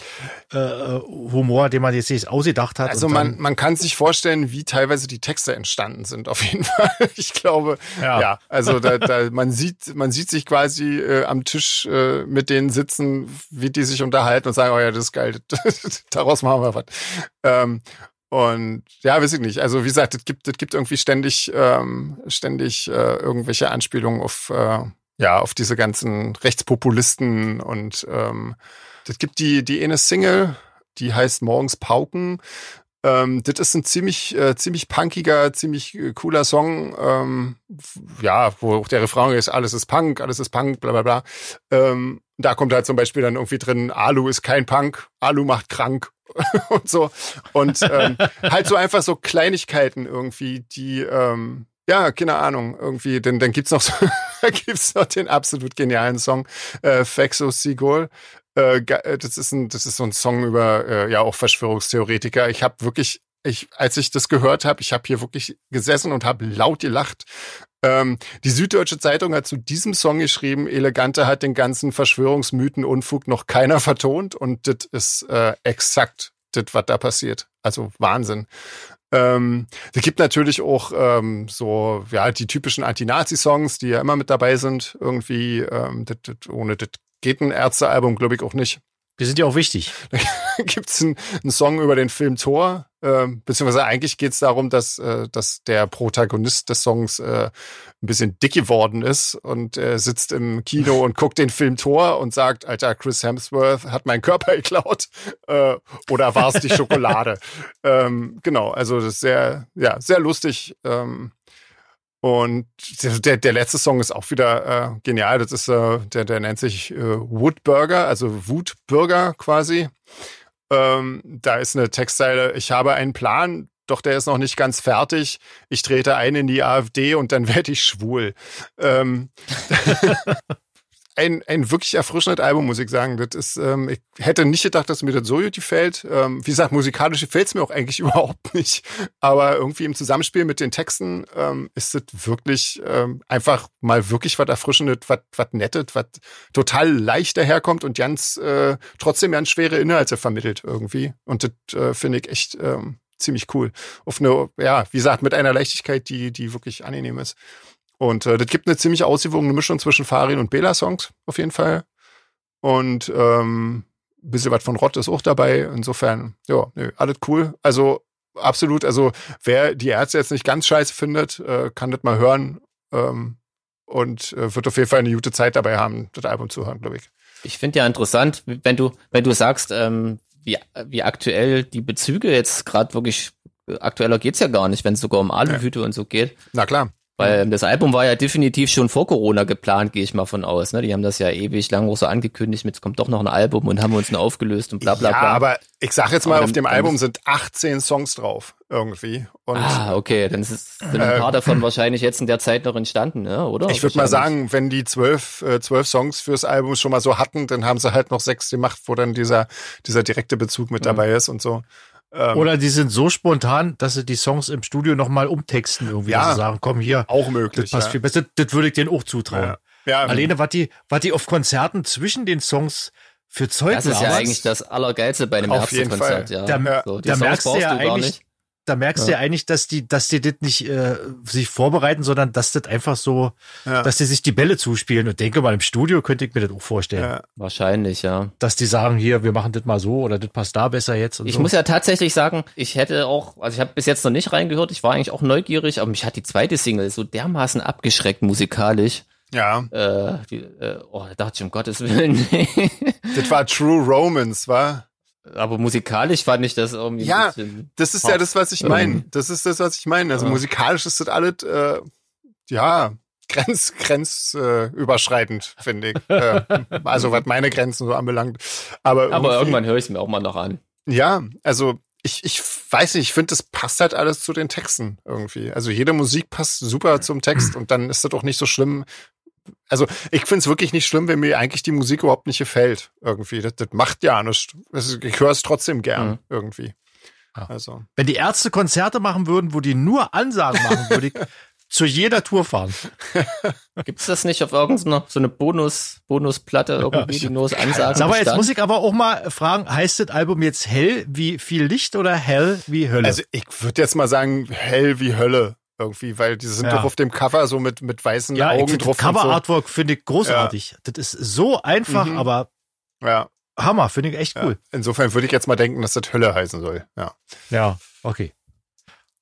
äh, Humor, den man jetzt nicht ausgedacht hat. Also man, man kann sich vorstellen, wie teilweise die Texte entstanden sind, auf jeden Fall. Ich glaube, ja, ja also da, da, man sieht, man sieht sich quasi äh, am Tisch äh, mit denen sitzen, wie die sich unterhalten und sagen, oh ja, das ist geil, daraus machen wir was. Ähm, und ja, weiß ich nicht. Also wie gesagt, es gibt, es gibt irgendwie ständig, ähm, ständig äh, irgendwelche Anspielungen auf, äh, ja, auf diese ganzen Rechtspopulisten und ähm, das gibt die, die eine Single, die heißt Morgens Pauken. Ähm, das ist ein ziemlich, äh, ziemlich punkiger, ziemlich äh, cooler Song. Ähm, ja, wo auch der Refrain ist, alles ist Punk, alles ist Punk, bla bla bla. Ähm, da kommt halt zum Beispiel dann irgendwie drin, Alu ist kein Punk, Alu macht krank und so. Und ähm, halt so einfach so Kleinigkeiten irgendwie, die, ähm, ja, keine Ahnung, irgendwie, denn dann gibt's noch so, da gibt's noch den absolut genialen Song, äh, Fexo Sigol. Äh, äh, das ist ein, das ist so ein Song über äh, ja auch Verschwörungstheoretiker. Ich habe wirklich, ich, als ich das gehört habe, ich habe hier wirklich gesessen und habe laut gelacht. Ähm, die Süddeutsche Zeitung hat zu diesem Song geschrieben, Elegante hat den ganzen Verschwörungsmythen Unfug noch keiner vertont und das ist äh, exakt das, was da passiert. Also Wahnsinn. Ähm, es gibt natürlich auch ähm, so, ja, die typischen Anti-Nazi-Songs, die ja immer mit dabei sind. Irgendwie, ähm, das, das, ohne das geht ein Ärztealbum, glaube ich, auch nicht. Die sind ja auch wichtig. Da gibt's einen, einen Song über den Film Thor, äh, beziehungsweise eigentlich geht's darum, dass, äh, dass der Protagonist des Songs äh, ein bisschen dick geworden ist und äh, sitzt im Kino und guckt den Film Thor und sagt, Alter, Chris Hemsworth hat meinen Körper geklaut äh, oder war es die Schokolade? ähm, genau, also das ist sehr, ja, sehr lustig. Ähm, und der, der letzte Song ist auch wieder äh, genial. Das ist, äh, der, der nennt sich äh, Woodburger, also Wutburger quasi. Ähm, da ist eine Textzeile, ich habe einen Plan, doch der ist noch nicht ganz fertig. Ich trete ein in die AfD und dann werde ich schwul. Ähm, ein, ein wirklich erfrischendes Album, muss ich sagen. Das ist, ähm, ich hätte nicht gedacht, dass mir das so gut gefällt. Ähm, wie gesagt, musikalisch gefällt es mir auch eigentlich überhaupt nicht. Aber irgendwie im Zusammenspiel mit den Texten ähm, ist es wirklich ähm, einfach mal wirklich was Erfrischendes, was, was Nettes, was total leicht daherkommt und ganz äh, trotzdem ganz schwere Inhalte vermittelt irgendwie. Und das äh, finde ich echt ähm, ziemlich cool. Auf eine, ja, wie gesagt, mit einer Leichtigkeit, die, die wirklich angenehm ist. Und äh, das gibt eine ziemlich ausgewogene Mischung zwischen Farin und Bela-Songs, auf jeden Fall. Und ähm, ein bisschen was von Rott ist auch dabei. Insofern, ja, nö, alles cool. Also absolut, also wer die Ärzte jetzt nicht ganz scheiße findet, äh, kann das mal hören. Ähm, und äh, wird auf jeden Fall eine gute Zeit dabei haben, das Album zu hören, glaube ich. Ich finde ja interessant, wenn du, wenn du sagst, ähm, wie, wie aktuell die Bezüge jetzt gerade wirklich, aktueller geht's ja gar nicht, wenn es sogar um Aluhüte ja. und so geht. Na klar. Weil das Album war ja definitiv schon vor Corona geplant, gehe ich mal von aus. Ne? Die haben das ja ewig lang auch so angekündigt, jetzt kommt doch noch ein Album und haben uns nur aufgelöst und bla bla bla. Ja, aber ich sag jetzt mal, dann, auf dem Album sind 18 Songs drauf irgendwie. Und, ah, okay, dann ist, sind ein paar äh, davon wahrscheinlich jetzt in der Zeit noch entstanden, ne? oder? Ich würde mal sagen, wenn die zwölf, äh, zwölf Songs fürs Album schon mal so hatten, dann haben sie halt noch sechs gemacht, wo dann dieser, dieser direkte Bezug mit mhm. dabei ist und so. Ähm, Oder die sind so spontan, dass sie die Songs im Studio nochmal umtexten irgendwie. Ja, also sagen, komm hier. Auch möglich. Das passt ja. viel besser. Das würde ich denen auch zutrauen. Ja. Ja, Alleine, was die, was die auf Konzerten zwischen den Songs für Zeug Das ist ja eigentlich das Allergeilste bei einem Ärztekonzert, ja. Da, so, da merkst du ja eigentlich, da merkst ja. du ja eigentlich, dass die, dass die das nicht äh, sich vorbereiten, sondern dass das einfach so, ja. dass die sich die Bälle zuspielen. Und denke mal, im Studio könnte ich mir das auch vorstellen. Ja. Wahrscheinlich, ja. Dass die sagen, hier, wir machen das mal so oder das passt da besser jetzt. ich so. muss ja tatsächlich sagen, ich hätte auch, also ich habe bis jetzt noch nicht reingehört, ich war eigentlich auch neugierig, aber mich hat die zweite Single so dermaßen abgeschreckt musikalisch. Ja. Äh, die, äh, oh, da dachte ich, um Gottes Willen. das war True Romance, war? Aber musikalisch fand ich das irgendwie. Ja, das ist ja das, was ich meine. Das ist das, was ich meine. Also ja. musikalisch ist das alles, äh, ja, grenz, grenzüberschreitend, äh, finde ich. äh, also was meine Grenzen so anbelangt. Aber, aber irgendwann höre ich es mir auch mal noch an. Ja, also ich, ich weiß nicht, ich finde, das passt halt alles zu den Texten irgendwie. Also jede Musik passt super zum Text und dann ist das auch nicht so schlimm, also ich finde es wirklich nicht schlimm, wenn mir eigentlich die Musik überhaupt nicht gefällt. Irgendwie. Das, das macht ja nichts. Ich höre es trotzdem gern mhm. irgendwie. Ja. Also. Wenn die Ärzte Konzerte machen würden, wo die nur Ansagen machen, würde ich zu jeder Tour fahren. Gibt's das nicht auf irgendeiner so eine Bonus Bonusplatte irgendwie, die nur Ansagen Aber jetzt muss ich aber auch mal fragen, heißt das Album jetzt hell wie viel Licht oder hell wie Hölle? Also ich würde jetzt mal sagen, hell wie Hölle irgendwie, weil die sind Ja. doch auf dem Cover so mit, mit weißen ja, Augen drauf. Cover Artwork finde ich großartig. Das ist so einfach, Mhm. aber so. Ja, Hammer, finde ich echt ja. cool. Insofern würde ich jetzt mal denken, dass das Hölle heißen soll. Ja. Ja, okay.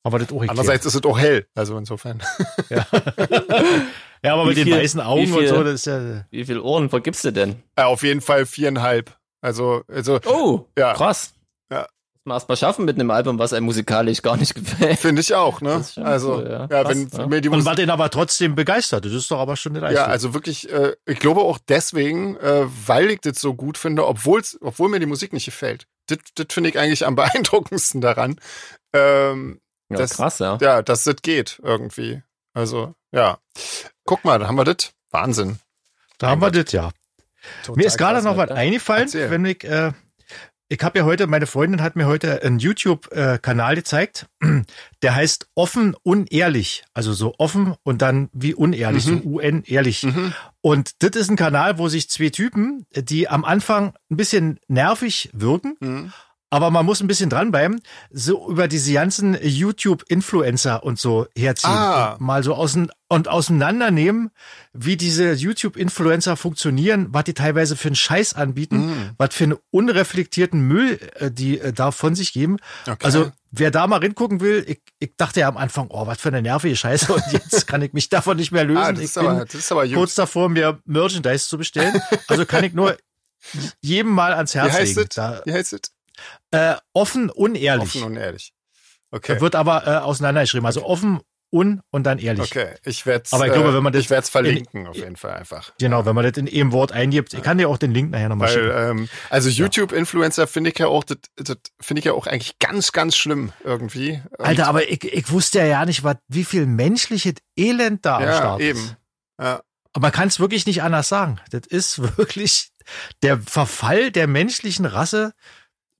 Aber das auch geklärt. Andererseits ist es auch hell, also insofern. Ja, aber Wie mit den viel- weißen Augen wie und viel- so, das ist ja. Wie viel Ohren vergibst du denn? Ja, auf jeden Fall viereinhalb. Also, also Oh, Ja. krass. Ja. Man mal schaffen mit einem Album, was einem musikalisch gar nicht gefällt. finde ich auch, ne? Also, cool, ja. ja, Krass, wenn ja. mir die Und Musik war den aber trotzdem begeistert. Das ist doch aber schon eine Ja, Leistung. also wirklich, äh, ich glaube auch deswegen, äh, weil ich das so gut finde, obwohl's, obwohl mir die Musik nicht gefällt. Das, das finde ich eigentlich am beeindruckendsten daran. Ähm, Ja, Das- krass, ja. ja, dass das geht irgendwie. Also, ja. Guck mal, da haben wir das. Wahnsinn. da haben wir das, ja. Total Mir ist gerade noch was eingefallen, Erzähl. wenn ich, äh, ich habe ja heute, meine Freundin hat mir heute einen YouTube-Kanal gezeigt, der heißt Offen Unehrlich. Also so offen und dann wie unehrlich, Mhm. so UN ehrlich. Mhm. Und das ist ein Kanal, wo sich zwei Typen, die am Anfang ein bisschen nervig wirken, Mhm. Aber man muss ein bisschen dranbleiben, so über diese ganzen YouTube-Influencer und so herziehen. Ah. Mal so außen und auseinandernehmen, wie diese YouTube-Influencer funktionieren, was die teilweise für einen Scheiß anbieten, Mhm. was für einen unreflektierten Müll äh, die äh, da von sich geben. Okay. Also wer da mal hingucken will, ich, ich dachte ja am Anfang, oh, was für eine nervige Scheiße und jetzt kann ich mich davon nicht mehr lösen. ah, das ich ist, aber, bin aber kurz davor, mir Merchandise zu bestellen. Also kann ich nur jedem mal ans Wie Herz heißt legen. Da, Wie heißt es? Äh, offen, unehrlich. Offen und ehrlich. Okay. Wird aber äh, auseinandergeschrieben. Also offen, un und dann ehrlich. Okay, ich werde es Aber ich glaube, wenn man das ich werd's verlinken, auf jeden Fall einfach. Genau, wenn man das in einem Wort eingibt. Ich kann dir auch den Link nachher nochmal schicken. ähm, also YouTube-Influencer finde ich ja auch, das, das finde ich ja auch eigentlich ganz, ganz schlimm irgendwie. Und, Alter, aber ich, ich wusste ja ja nicht, was, wie viel menschliches Elend da am ja, Start eben. ist. Ja, Aber man kann es wirklich nicht anders sagen. Das ist wirklich der Verfall der menschlichen Rasse.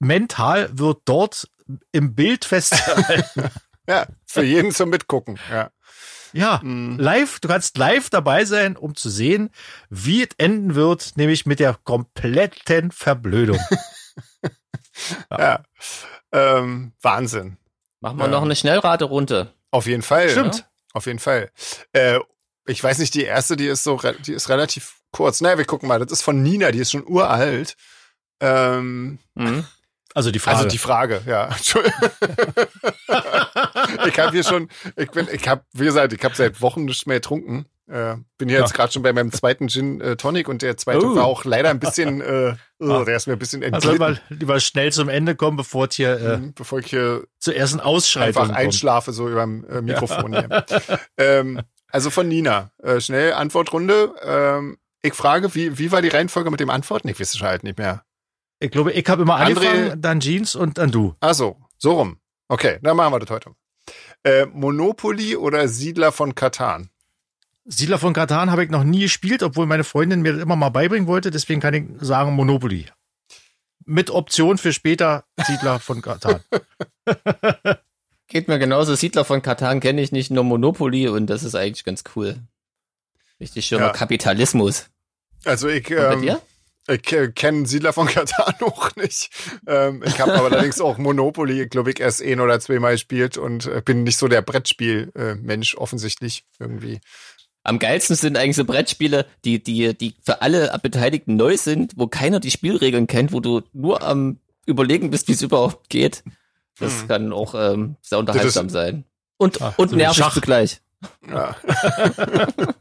Mental wird dort im Bild festgehalten. ja, für jeden zum Mitgucken. Ja. ja, Mhm. live, du kannst live dabei sein, um zu sehen, wie es enden wird, nämlich mit der kompletten Verblödung. ja. Ähm, Wahnsinn. Machen wir Ja. noch eine Schnellraterunde. Auf jeden Fall. Stimmt. Ja? Auf jeden Fall. Äh, ich weiß nicht, die erste, die ist so, die ist relativ kurz. Naja, wir gucken mal. Das ist von Nina, die ist schon uralt. Ähm, Mhm. Also die Frage. Also die Frage, ja. Entschuldigung. ich habe hier schon, ich bin, ich habe, wie gesagt, ich habe seit Wochen nichts mehr getrunken. Äh, bin hier Ja. jetzt gerade schon bei meinem zweiten Gin äh, Tonic und der zweite Oh. war auch leider ein bisschen, äh, oh, der ist mir ein bisschen also entglitten, mal lieber schnell zum Ende kommen, bevor es hier äh, Mhm, bevor ich hier zur ersten Ausschreitung einfach kommt. einschlafe, so über dem äh, Mikrofon hier. ähm, also von Nina. Äh, schnell Antwortrunde. Ähm, ich frage, wie, wie war die Reihenfolge mit dem Antworten? Ich weiß es halt nicht mehr. Ich glaube, ich habe immer André- angefangen, dann Jeans und dann du. Ach so, so rum. Okay, dann machen wir das heute. Äh, Monopoly oder Siedler von Katan? Siedler von Katan habe ich noch nie gespielt, obwohl meine Freundin mir das immer mal beibringen wollte. Deswegen kann ich sagen Monopoly. Mit Option für später Siedler von Katan. Geht mir genauso. Siedler von Katan kenne ich nicht, nur Monopoly und das ist eigentlich ganz cool. Richtig schöner Ja. Kapitalismus. Also ich, Und bei ähm, dir? Ich äh, kenne Siedler von Katan auch nicht. Ähm, ich habe aber allerdings auch Monopoly, glaube ich, erst ein oder zweimal gespielt und äh, bin nicht so der Brettspiel-Mensch offensichtlich irgendwie. Am geilsten sind eigentlich so Brettspiele, die, die, die für alle Beteiligten neu sind, wo keiner die Spielregeln kennt, wo du nur am überlegen bist, wie es überhaupt geht. Das Hm. kann auch ähm, sehr unterhaltsam sein. Und, Ah, und so nervig zugleich. Ja.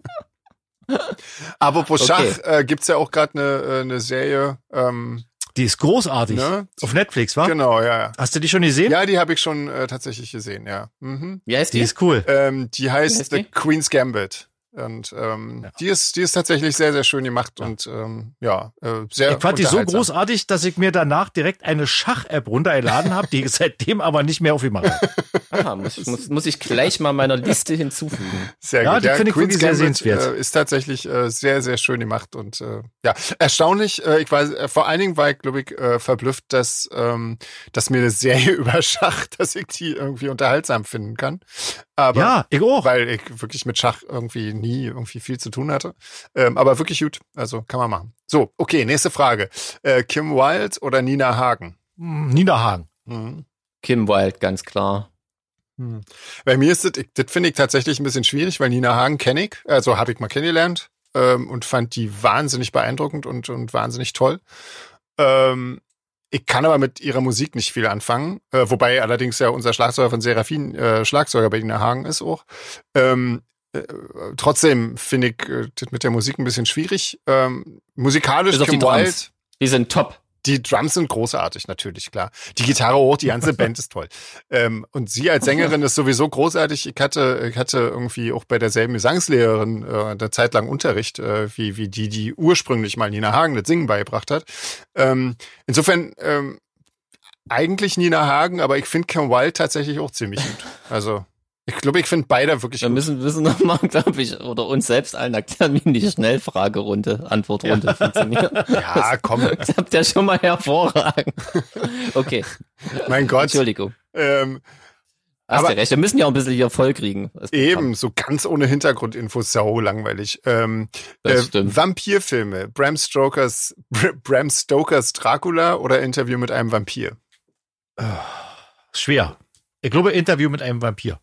Apropos Okay. Schach, äh, gibt's ja auch gerade eine äh, eine Serie. Ähm, Die ist großartig. ne? Auf Netflix, wa? Genau, ja. ja. Hast du die schon gesehen? Ja, die habe ich schon äh, tatsächlich gesehen, ja. Mhm. Wie heißt Die die? ist cool. Ähm, die heißt heißt The die? Queen's Gambit. Und ähm, ja. die ist, die ist tatsächlich sehr, sehr schön gemacht ja. und ähm, ja, äh, sehr. Ich fand die so großartig, dass ich mir danach direkt eine Schach-App runtergeladen habe, die ich seitdem aber nicht mehr auf ihm mache. Aha, muss, muss, muss ich gleich mal meiner Liste hinzufügen. Sehr ja, gut. Die ja, finde ich wirklich sehr sehenswert. Äh, ist tatsächlich äh, sehr, sehr schön gemacht und äh, ja, erstaunlich. Äh, ich weiß, äh, vor allen Dingen war ich, glaube ich, äh, verblüfft, dass, ähm, dass mir eine Serie über Schach, dass ich die irgendwie unterhaltsam finden kann. Aber, ja, ich auch. Weil ich wirklich mit Schach irgendwie nie irgendwie viel zu tun hatte. Ähm, aber wirklich gut. Also kann man machen. So, okay, nächste Frage. Äh, Kim Wilde oder Nina Hagen? Hm, Nina Hagen. Mhm. Kim Wilde, ganz klar. Hm. Bei mir ist das, das finde ich tatsächlich ein bisschen schwierig, weil Nina Hagen kenne ich, also habe ich mal kennengelernt ähm, und fand die wahnsinnig beeindruckend und, und wahnsinnig toll. Ähm, ich kann aber mit ihrer Musik nicht viel anfangen, äh, wobei allerdings ja unser Schlagzeuger von Seraphin äh, Schlagzeuger bei Nina Hagen ist auch. Ähm, äh, trotzdem finde ich äh, das mit der Musik ein bisschen schwierig. Ähm, musikalisch Kim die Wild. Die sind top. Die Drums sind großartig, natürlich, klar. Die Gitarre hoch, die ganze Band ist toll. Ähm, und sie als Sängerin ist sowieso großartig. Ich hatte, ich hatte irgendwie auch bei derselben Gesangslehrerin äh, eine Zeit lang Unterricht, äh, wie, wie die, die ursprünglich mal Nina Hagen das Singen beigebracht hat. Ähm, insofern, ähm, eigentlich Nina Hagen, aber ich finde Cam Wild tatsächlich auch ziemlich gut. Also, ich glaube, ich finde beide wirklich Wir gut. müssen, müssen nochmal, glaube ich, oder uns selbst allen erklären, wie die Schnellfragerunde, Antwortrunde ja. funktioniert. Ja, komm. Das habt ihr schon mal hervorragend. Okay. Mein Gott. Entschuldigung. Ähm, Hast aber ja recht, wir müssen ja auch ein bisschen hier voll kriegen. Eben, so ganz ohne Hintergrundinfos, sau langweilig. Ähm, das äh, stimmt. Vampirfilme, Bram Stokers, Bram Stokers Dracula oder Interview mit einem Vampir? Schwer. Ich glaube, Interview mit einem Vampir.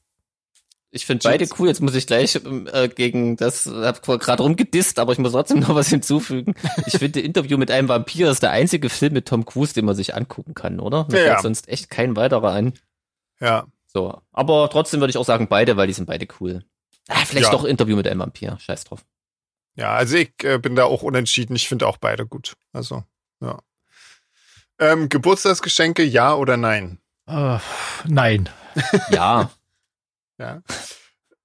Ich finde beide cool. Jetzt muss ich gleich äh, gegen das, hab gerade rumgedisst, aber ich muss trotzdem noch was hinzufügen. Ich finde, Interview mit einem Vampir ist der einzige Film mit Tom Cruise, den man sich angucken kann, oder? Mir Ja, fällt ja. sonst echt kein weiterer an. Ja. So. Aber trotzdem würde ich auch sagen, beide, weil die sind beide cool. Ah, vielleicht Ja. doch Interview mit einem Vampir. Scheiß drauf. Ja, also ich äh, bin da auch unentschieden. Ich finde auch beide gut. Also, ja. Ähm, Geburtstagsgeschenke, ja oder nein? Äh, nein. Ja. Ja.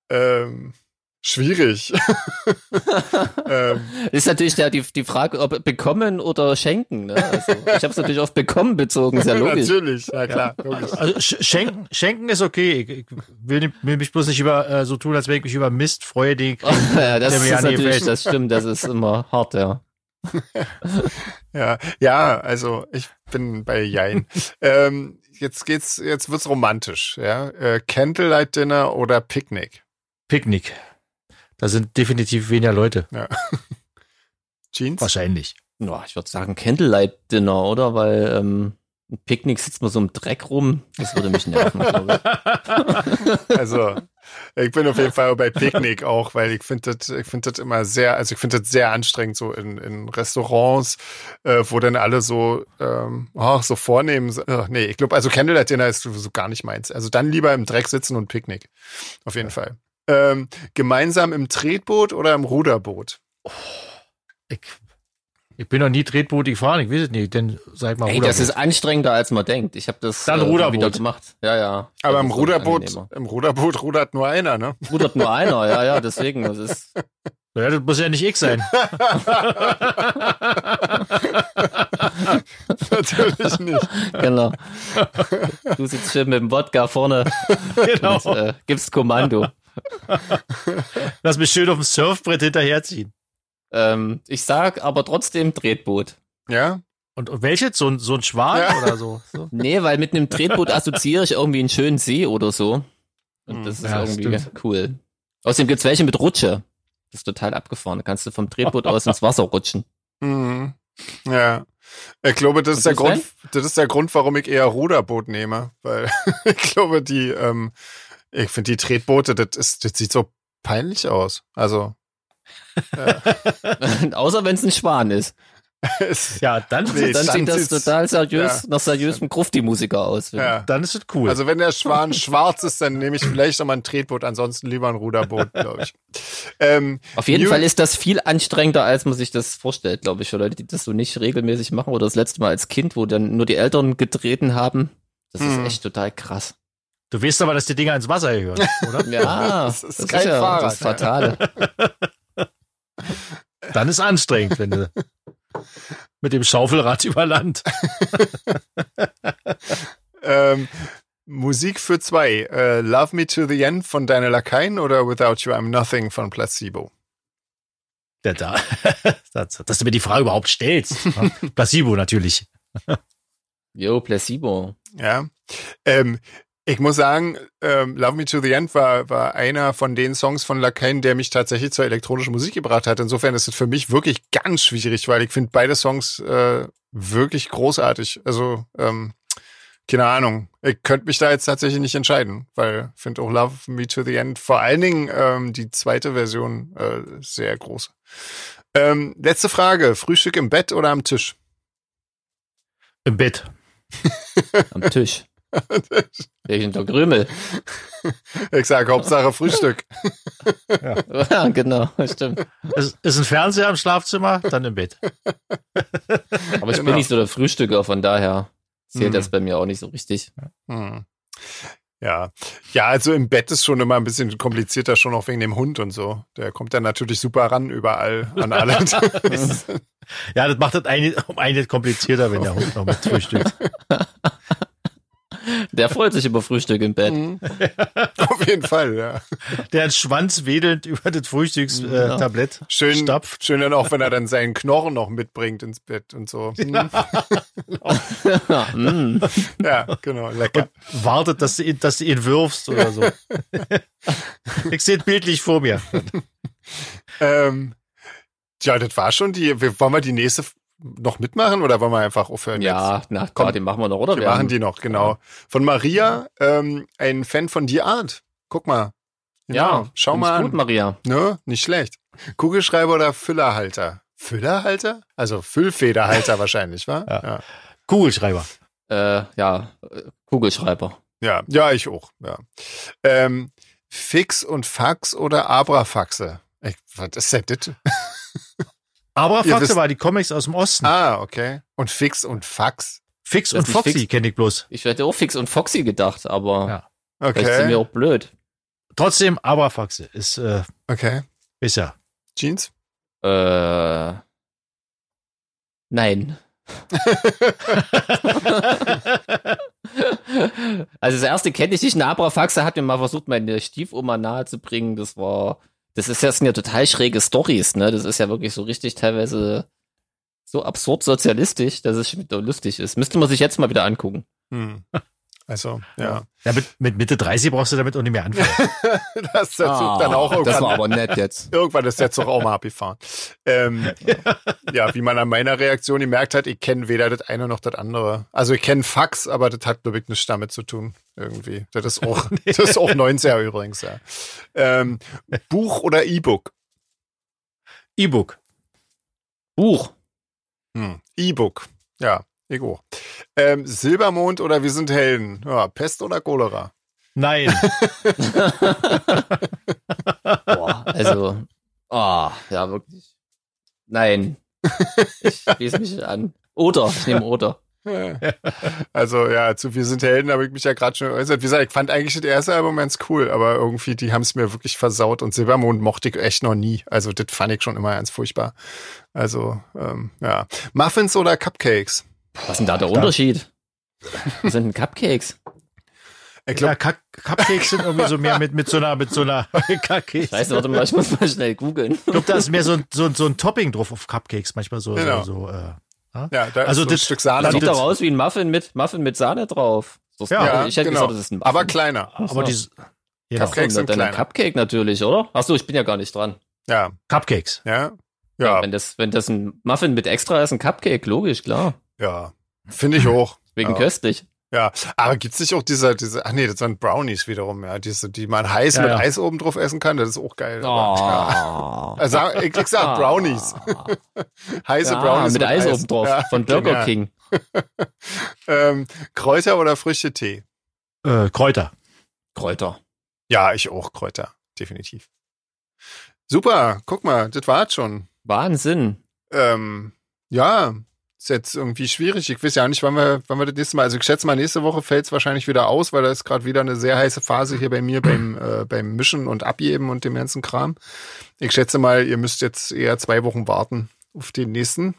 ähm, schwierig. ähm, ist natürlich die, die Frage, ob bekommen oder schenken. Ne? Also, ich habe es natürlich auf bekommen bezogen, ist ja logisch. Natürlich, ja klar, logisch. Also sch- schenken, schenken ist okay. Ich, ich will, will mich bloß nicht über äh, so tun, als wenn ich mich über Mist freue, den ich ja, das ist natürlich, das stimmt, das ist immer hart, ja. Ja, ja, also ich bin bei Jein. ähm, jetzt geht's, jetzt wird's romantisch, ja. Äh, Candlelight Dinner oder Picknick. Picknick. Da sind definitiv weniger Leute. Ja. Jeans? Wahrscheinlich. Ja, ich würde sagen Candlelight Dinner, oder? Weil ähm, ein Picknick sitzt man so im Dreck rum. Das würde mich nerven, glaube ich. Also, ich bin auf jeden Fall bei Picknick auch, weil ich finde das, ich finde das immer sehr, also ich finde das sehr anstrengend, so in, in Restaurants, äh, wo dann alle so, ähm, ach, so vornehmen. Ach, nee, ich glaube, also Candlelight Dinner ist so gar nicht meins. Also dann lieber im Dreck sitzen und Picknick. Auf jeden Fall. Ähm, gemeinsam im Tretboot oder im Ruderboot? Ich, ich bin noch nie Tretboot gefahren, ich weiß es nicht, denn sag mal Ey, Ruderboot. das ist anstrengender, als man denkt. Ich habe das Dann äh, Ruderboot. wieder gemacht. Ja, ja. Aber im Ruderboot, im Ruderboot rudert nur einer, ne? Rudert nur einer, ja, ja, deswegen. Das ist, ja, das muss ja nicht ich sein. Natürlich nicht. genau. Du sitzt schön mit dem Wodka vorne genau. und äh, gibst Kommando. Lass mich schön auf dem Surfbrett hinterherziehen. Ähm, ich sag aber trotzdem Tretboot. Ja? Und, und welches? So ein, so ein Schwan Ja. oder so? so? Nee, weil mit einem Tretboot assoziiere ich irgendwie einen schönen See oder so. Und das ist Ja, irgendwie stimmt. cool. Außerdem gibt's welche mit Rutsche. Das ist total abgefahren. Da kannst du vom Tretboot aus ins Wasser rutschen. Mhm. Ja. Ich glaube, das ist der Grund, das ist der Grund, warum ich eher Ruderboot nehme, weil ich glaube, die, ähm, ich finde die Tretboote, das ist, das sieht so peinlich aus. Also, Außer wenn es ein Schwan ist. Ja, dann, Nee, Dann dann sieht das total seriös, ja. nach seriösem Grufti-Musiker aus. ja. dann ist es cool. Also wenn der Schwan schwarz ist, dann nehme ich vielleicht nochmal ein Tretboot, ansonsten lieber ein Ruderboot, glaube ich. Ähm, Auf jeden New- Fall ist das viel anstrengender, als man sich das vorstellt, glaube ich, für Leute, die das so nicht regelmäßig machen oder das letzte Mal als Kind, wo dann nur die Eltern getreten haben. Das Hm. ist echt total krass. Du weißt aber, dass die Dinger ins Wasser gehören, oder? Ja, Das ist das kein ja Fahrrad, das Fatale. Dann ist anstrengend, wenn du mit dem Schaufelrad über Land. Ähm, Musik für zwei. Äh, Love Me to the End von Deine Lakaien oder Without You I'm Nothing von Placebo? Ja, da, dass, dass du mir die Frage überhaupt stellst. Placebo natürlich. Yo, Placebo. Ja. Ähm, ich muss sagen, ähm, Love Me to the End war, war einer von den Songs von Lakaien, der mich tatsächlich zur elektronischen Musik gebracht hat. Insofern ist es für mich wirklich ganz schwierig, weil ich finde beide Songs äh, wirklich großartig. Also, ähm, keine Ahnung. Ich könnte mich da jetzt tatsächlich nicht entscheiden, weil ich finde auch Love Me to the End, vor allen Dingen ähm, die zweite Version, äh, sehr groß. Ähm, letzte Frage. Frühstück im Bett oder am Tisch? Im Bett. Am Tisch. Wegen der Krümel. Ich sage Hauptsache Frühstück. Ja, genau, stimmt. Es ist ein Fernseher im Schlafzimmer, dann im Bett. Aber ich Genau. bin nicht so der Frühstücker, von daher zählt Mhm. das bei mir auch nicht so richtig. Hm. Ja. Ja, also im Bett ist schon immer ein bisschen komplizierter, schon auch wegen dem Hund und so. Der kommt dann natürlich super ran überall an alle. Ja, das macht das eine, um einiges komplizierter, wenn der Hund noch mit frühstückt. Der freut sich über Frühstück im Bett. Mhm. Auf jeden Fall, ja. Der hat Schwanz wedelnd über das Frühstückstablett Ja. Schön, stapft. schön dann auch, wenn er dann seinen Knochen noch mitbringt ins Bett und so. Ja, mm. Ja, genau, lecker. Wartet, dass du ihn, dass du ihn wirfst oder so. ich sehe es bildlich vor mir. Ähm, ja, das war schon die. wir- Wollen wir die nächste noch mitmachen oder wollen wir einfach aufhören jetzt? ja, na Komm, klar, den machen wir noch, oder? Wir machen die noch, genau. Von Maria, ähm, ein Fan von die Art. Guck mal. Ja, schau mal ich an. gut, Maria. Ne, nicht schlecht. Kugelschreiber oder Füllerhalter? Füllerhalter? Also Füllfederhalter wahrscheinlich, wa? Ja. Ja. Kugelschreiber. Äh, ja, äh, Kugelschreiber. Ja, ja, ich auch, ja. Ähm, Fix und Fax oder Abrafaxe? Ich, was ist denn das? Aber Ihr Faxe wisst- war die Comics aus dem Osten. Ah, okay. Und Fix und Fax? Fix und Foxy kenne ich bloß. Ich hätte auch Fix und Foxy gedacht, aber Ja. vielleicht sind wir Okay. auch blöd. Trotzdem, Abrafaxe ist äh, Okay. besser. Jeans? Äh, nein. also das erste kenne ich nicht. Eine Abrafaxe hat mir mal versucht, meine Stiefoma nahezubringen. Das war, das ist ja, das sind ja total schräge Stories, ne? Das ist ja wirklich so richtig teilweise so absurd sozialistisch, dass es lustig ist. Müsste man sich jetzt mal wieder angucken. Hm. Also, ja. Ja, mit, mit Mitte 30 brauchst du damit auch nicht mehr anfangen. Das dazu dann auch Ah, das irgendwann. war aber nett jetzt. Irgendwann ist der Zug auch mal abgefahren. Ähm, ja, wie man an meiner Reaktion gemerkt hat, ich kenne weder das eine noch das andere. Also ich kenne Fax, aber das hat, glaube ich, nichts damit zu tun. Irgendwie. Das ist auch, das ist auch 90er übrigens, ja. Ähm, Buch oder E-Book? E-Book. Buch. Hm. E-Book. Ja, ich auch. Ähm, Silbermond oder Wir sind Helden? Ja, Pest oder Cholera? Nein. Boah, also, oh, ja, wirklich. Nein. Ich schließe mich an. Oder, ich nehme Oder. Also ja, zu Wir sind Helden habe ich mich ja gerade schon geäußert. Wie gesagt, ich fand eigentlich das erste Album ganz cool, aber irgendwie, die haben es mir wirklich versaut und Silbermond mochte ich echt noch nie. Also das fand ich schon immer ganz furchtbar. Also, ähm, ja. Muffins oder Cupcakes? Was ist denn da der Unterschied? Was sind denn Cupcakes? Ich Ja, glaube, Cup Cupcakes sind irgendwie so mehr mit, mit so einer, mit so einer Cupcakes. Scheiße, warte mal, ich muss mal schnell googeln. Ich glaube, da ist mehr so ein, so, ein- so ein Topping drauf auf Cupcakes, manchmal so, Genau. so, so äh, ja, da also ist so ein das- Stück Sahne. Das sieht doch aus wie ein Muffin mit, Muffin mit Sahne drauf. Das Ja, ja, ich hätte genau. gesagt, das ist ein Muffin. aber kleiner. Aber die, genau, Cupcakes sind kleiner. Cupcake natürlich, oder? Ach so, ich bin ja gar nicht dran. Ja, Cupcakes. ja, ja, Wenn das, wenn das ein Muffin mit extra ist, ein Cupcake, logisch, klar. Ja. Finde ich auch. Wegen Ja. köstlich. Ja, aber gibt's nicht auch diese, diese, ach nee, das sind Brownies wiederum, ja, diese, die man heiß Ja, mit ja. Eis oben drauf essen kann, das ist auch geil. aber, ja. Oh. Also, ich, ich sag Brownies. Heiße Ja, Brownies mit, Eis oben drauf. Ja, von Burger genial. King. Ähm, Kräuter oder frische Tee? Äh, Kräuter. Kräuter. Ja, ich auch Kräuter, definitiv. Super, guck mal, das war's schon. Wahnsinn. Ähm, ja, ist jetzt irgendwie schwierig. Ich weiß ja auch nicht, wann wir, wann wir das nächste Mal, also ich schätze mal, nächste Woche fällt es wahrscheinlich wieder aus, weil da ist gerade wieder eine sehr heiße Phase hier bei mir beim, äh, beim Mischen und Abgeben und dem ganzen Kram. Ich schätze mal, ihr müsst jetzt eher zwei Wochen warten auf den nächsten.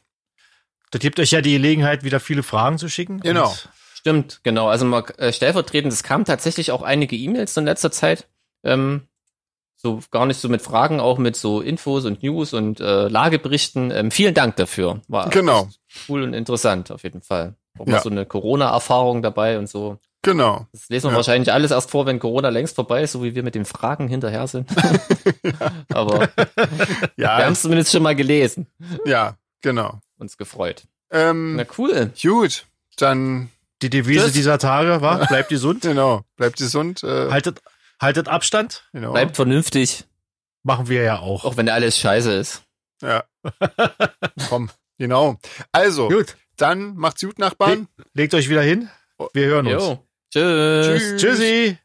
Das gibt euch ja die Gelegenheit, wieder viele Fragen zu schicken. Genau. Stimmt, genau. Also mal äh, stellvertretend, es kamen tatsächlich auch einige E-Mails in letzter Zeit. Ähm, so gar nicht so mit Fragen, auch mit so Infos und News und äh, Lageberichten. Ähm, vielen Dank dafür. War Genau. cool und interessant auf jeden Fall. Auch Ja. mal so eine Corona-Erfahrung dabei und so. Genau. Das lesen wir Ja. wahrscheinlich alles erst vor, wenn Corona längst vorbei ist, so wie wir mit den Fragen hinterher sind. Aber wir Ja, haben es zumindest schon mal gelesen. ja, genau. Uns gefreut. Ähm, Na cool. gut, dann, Die Devise Tschüss. dieser Tage war, bleibt gesund, genau, bleibt gesund. Äh, haltet, haltet Abstand. genau. Bleibt vernünftig, Machen wir ja auch. auch wenn alles scheiße ist. Ja. Komm, genau. Also, Gut, dann macht's gut, Nachbarn. legt euch wieder hin. Wir hören uns. Jo. Tschüss. Tschüss. Tschüssi.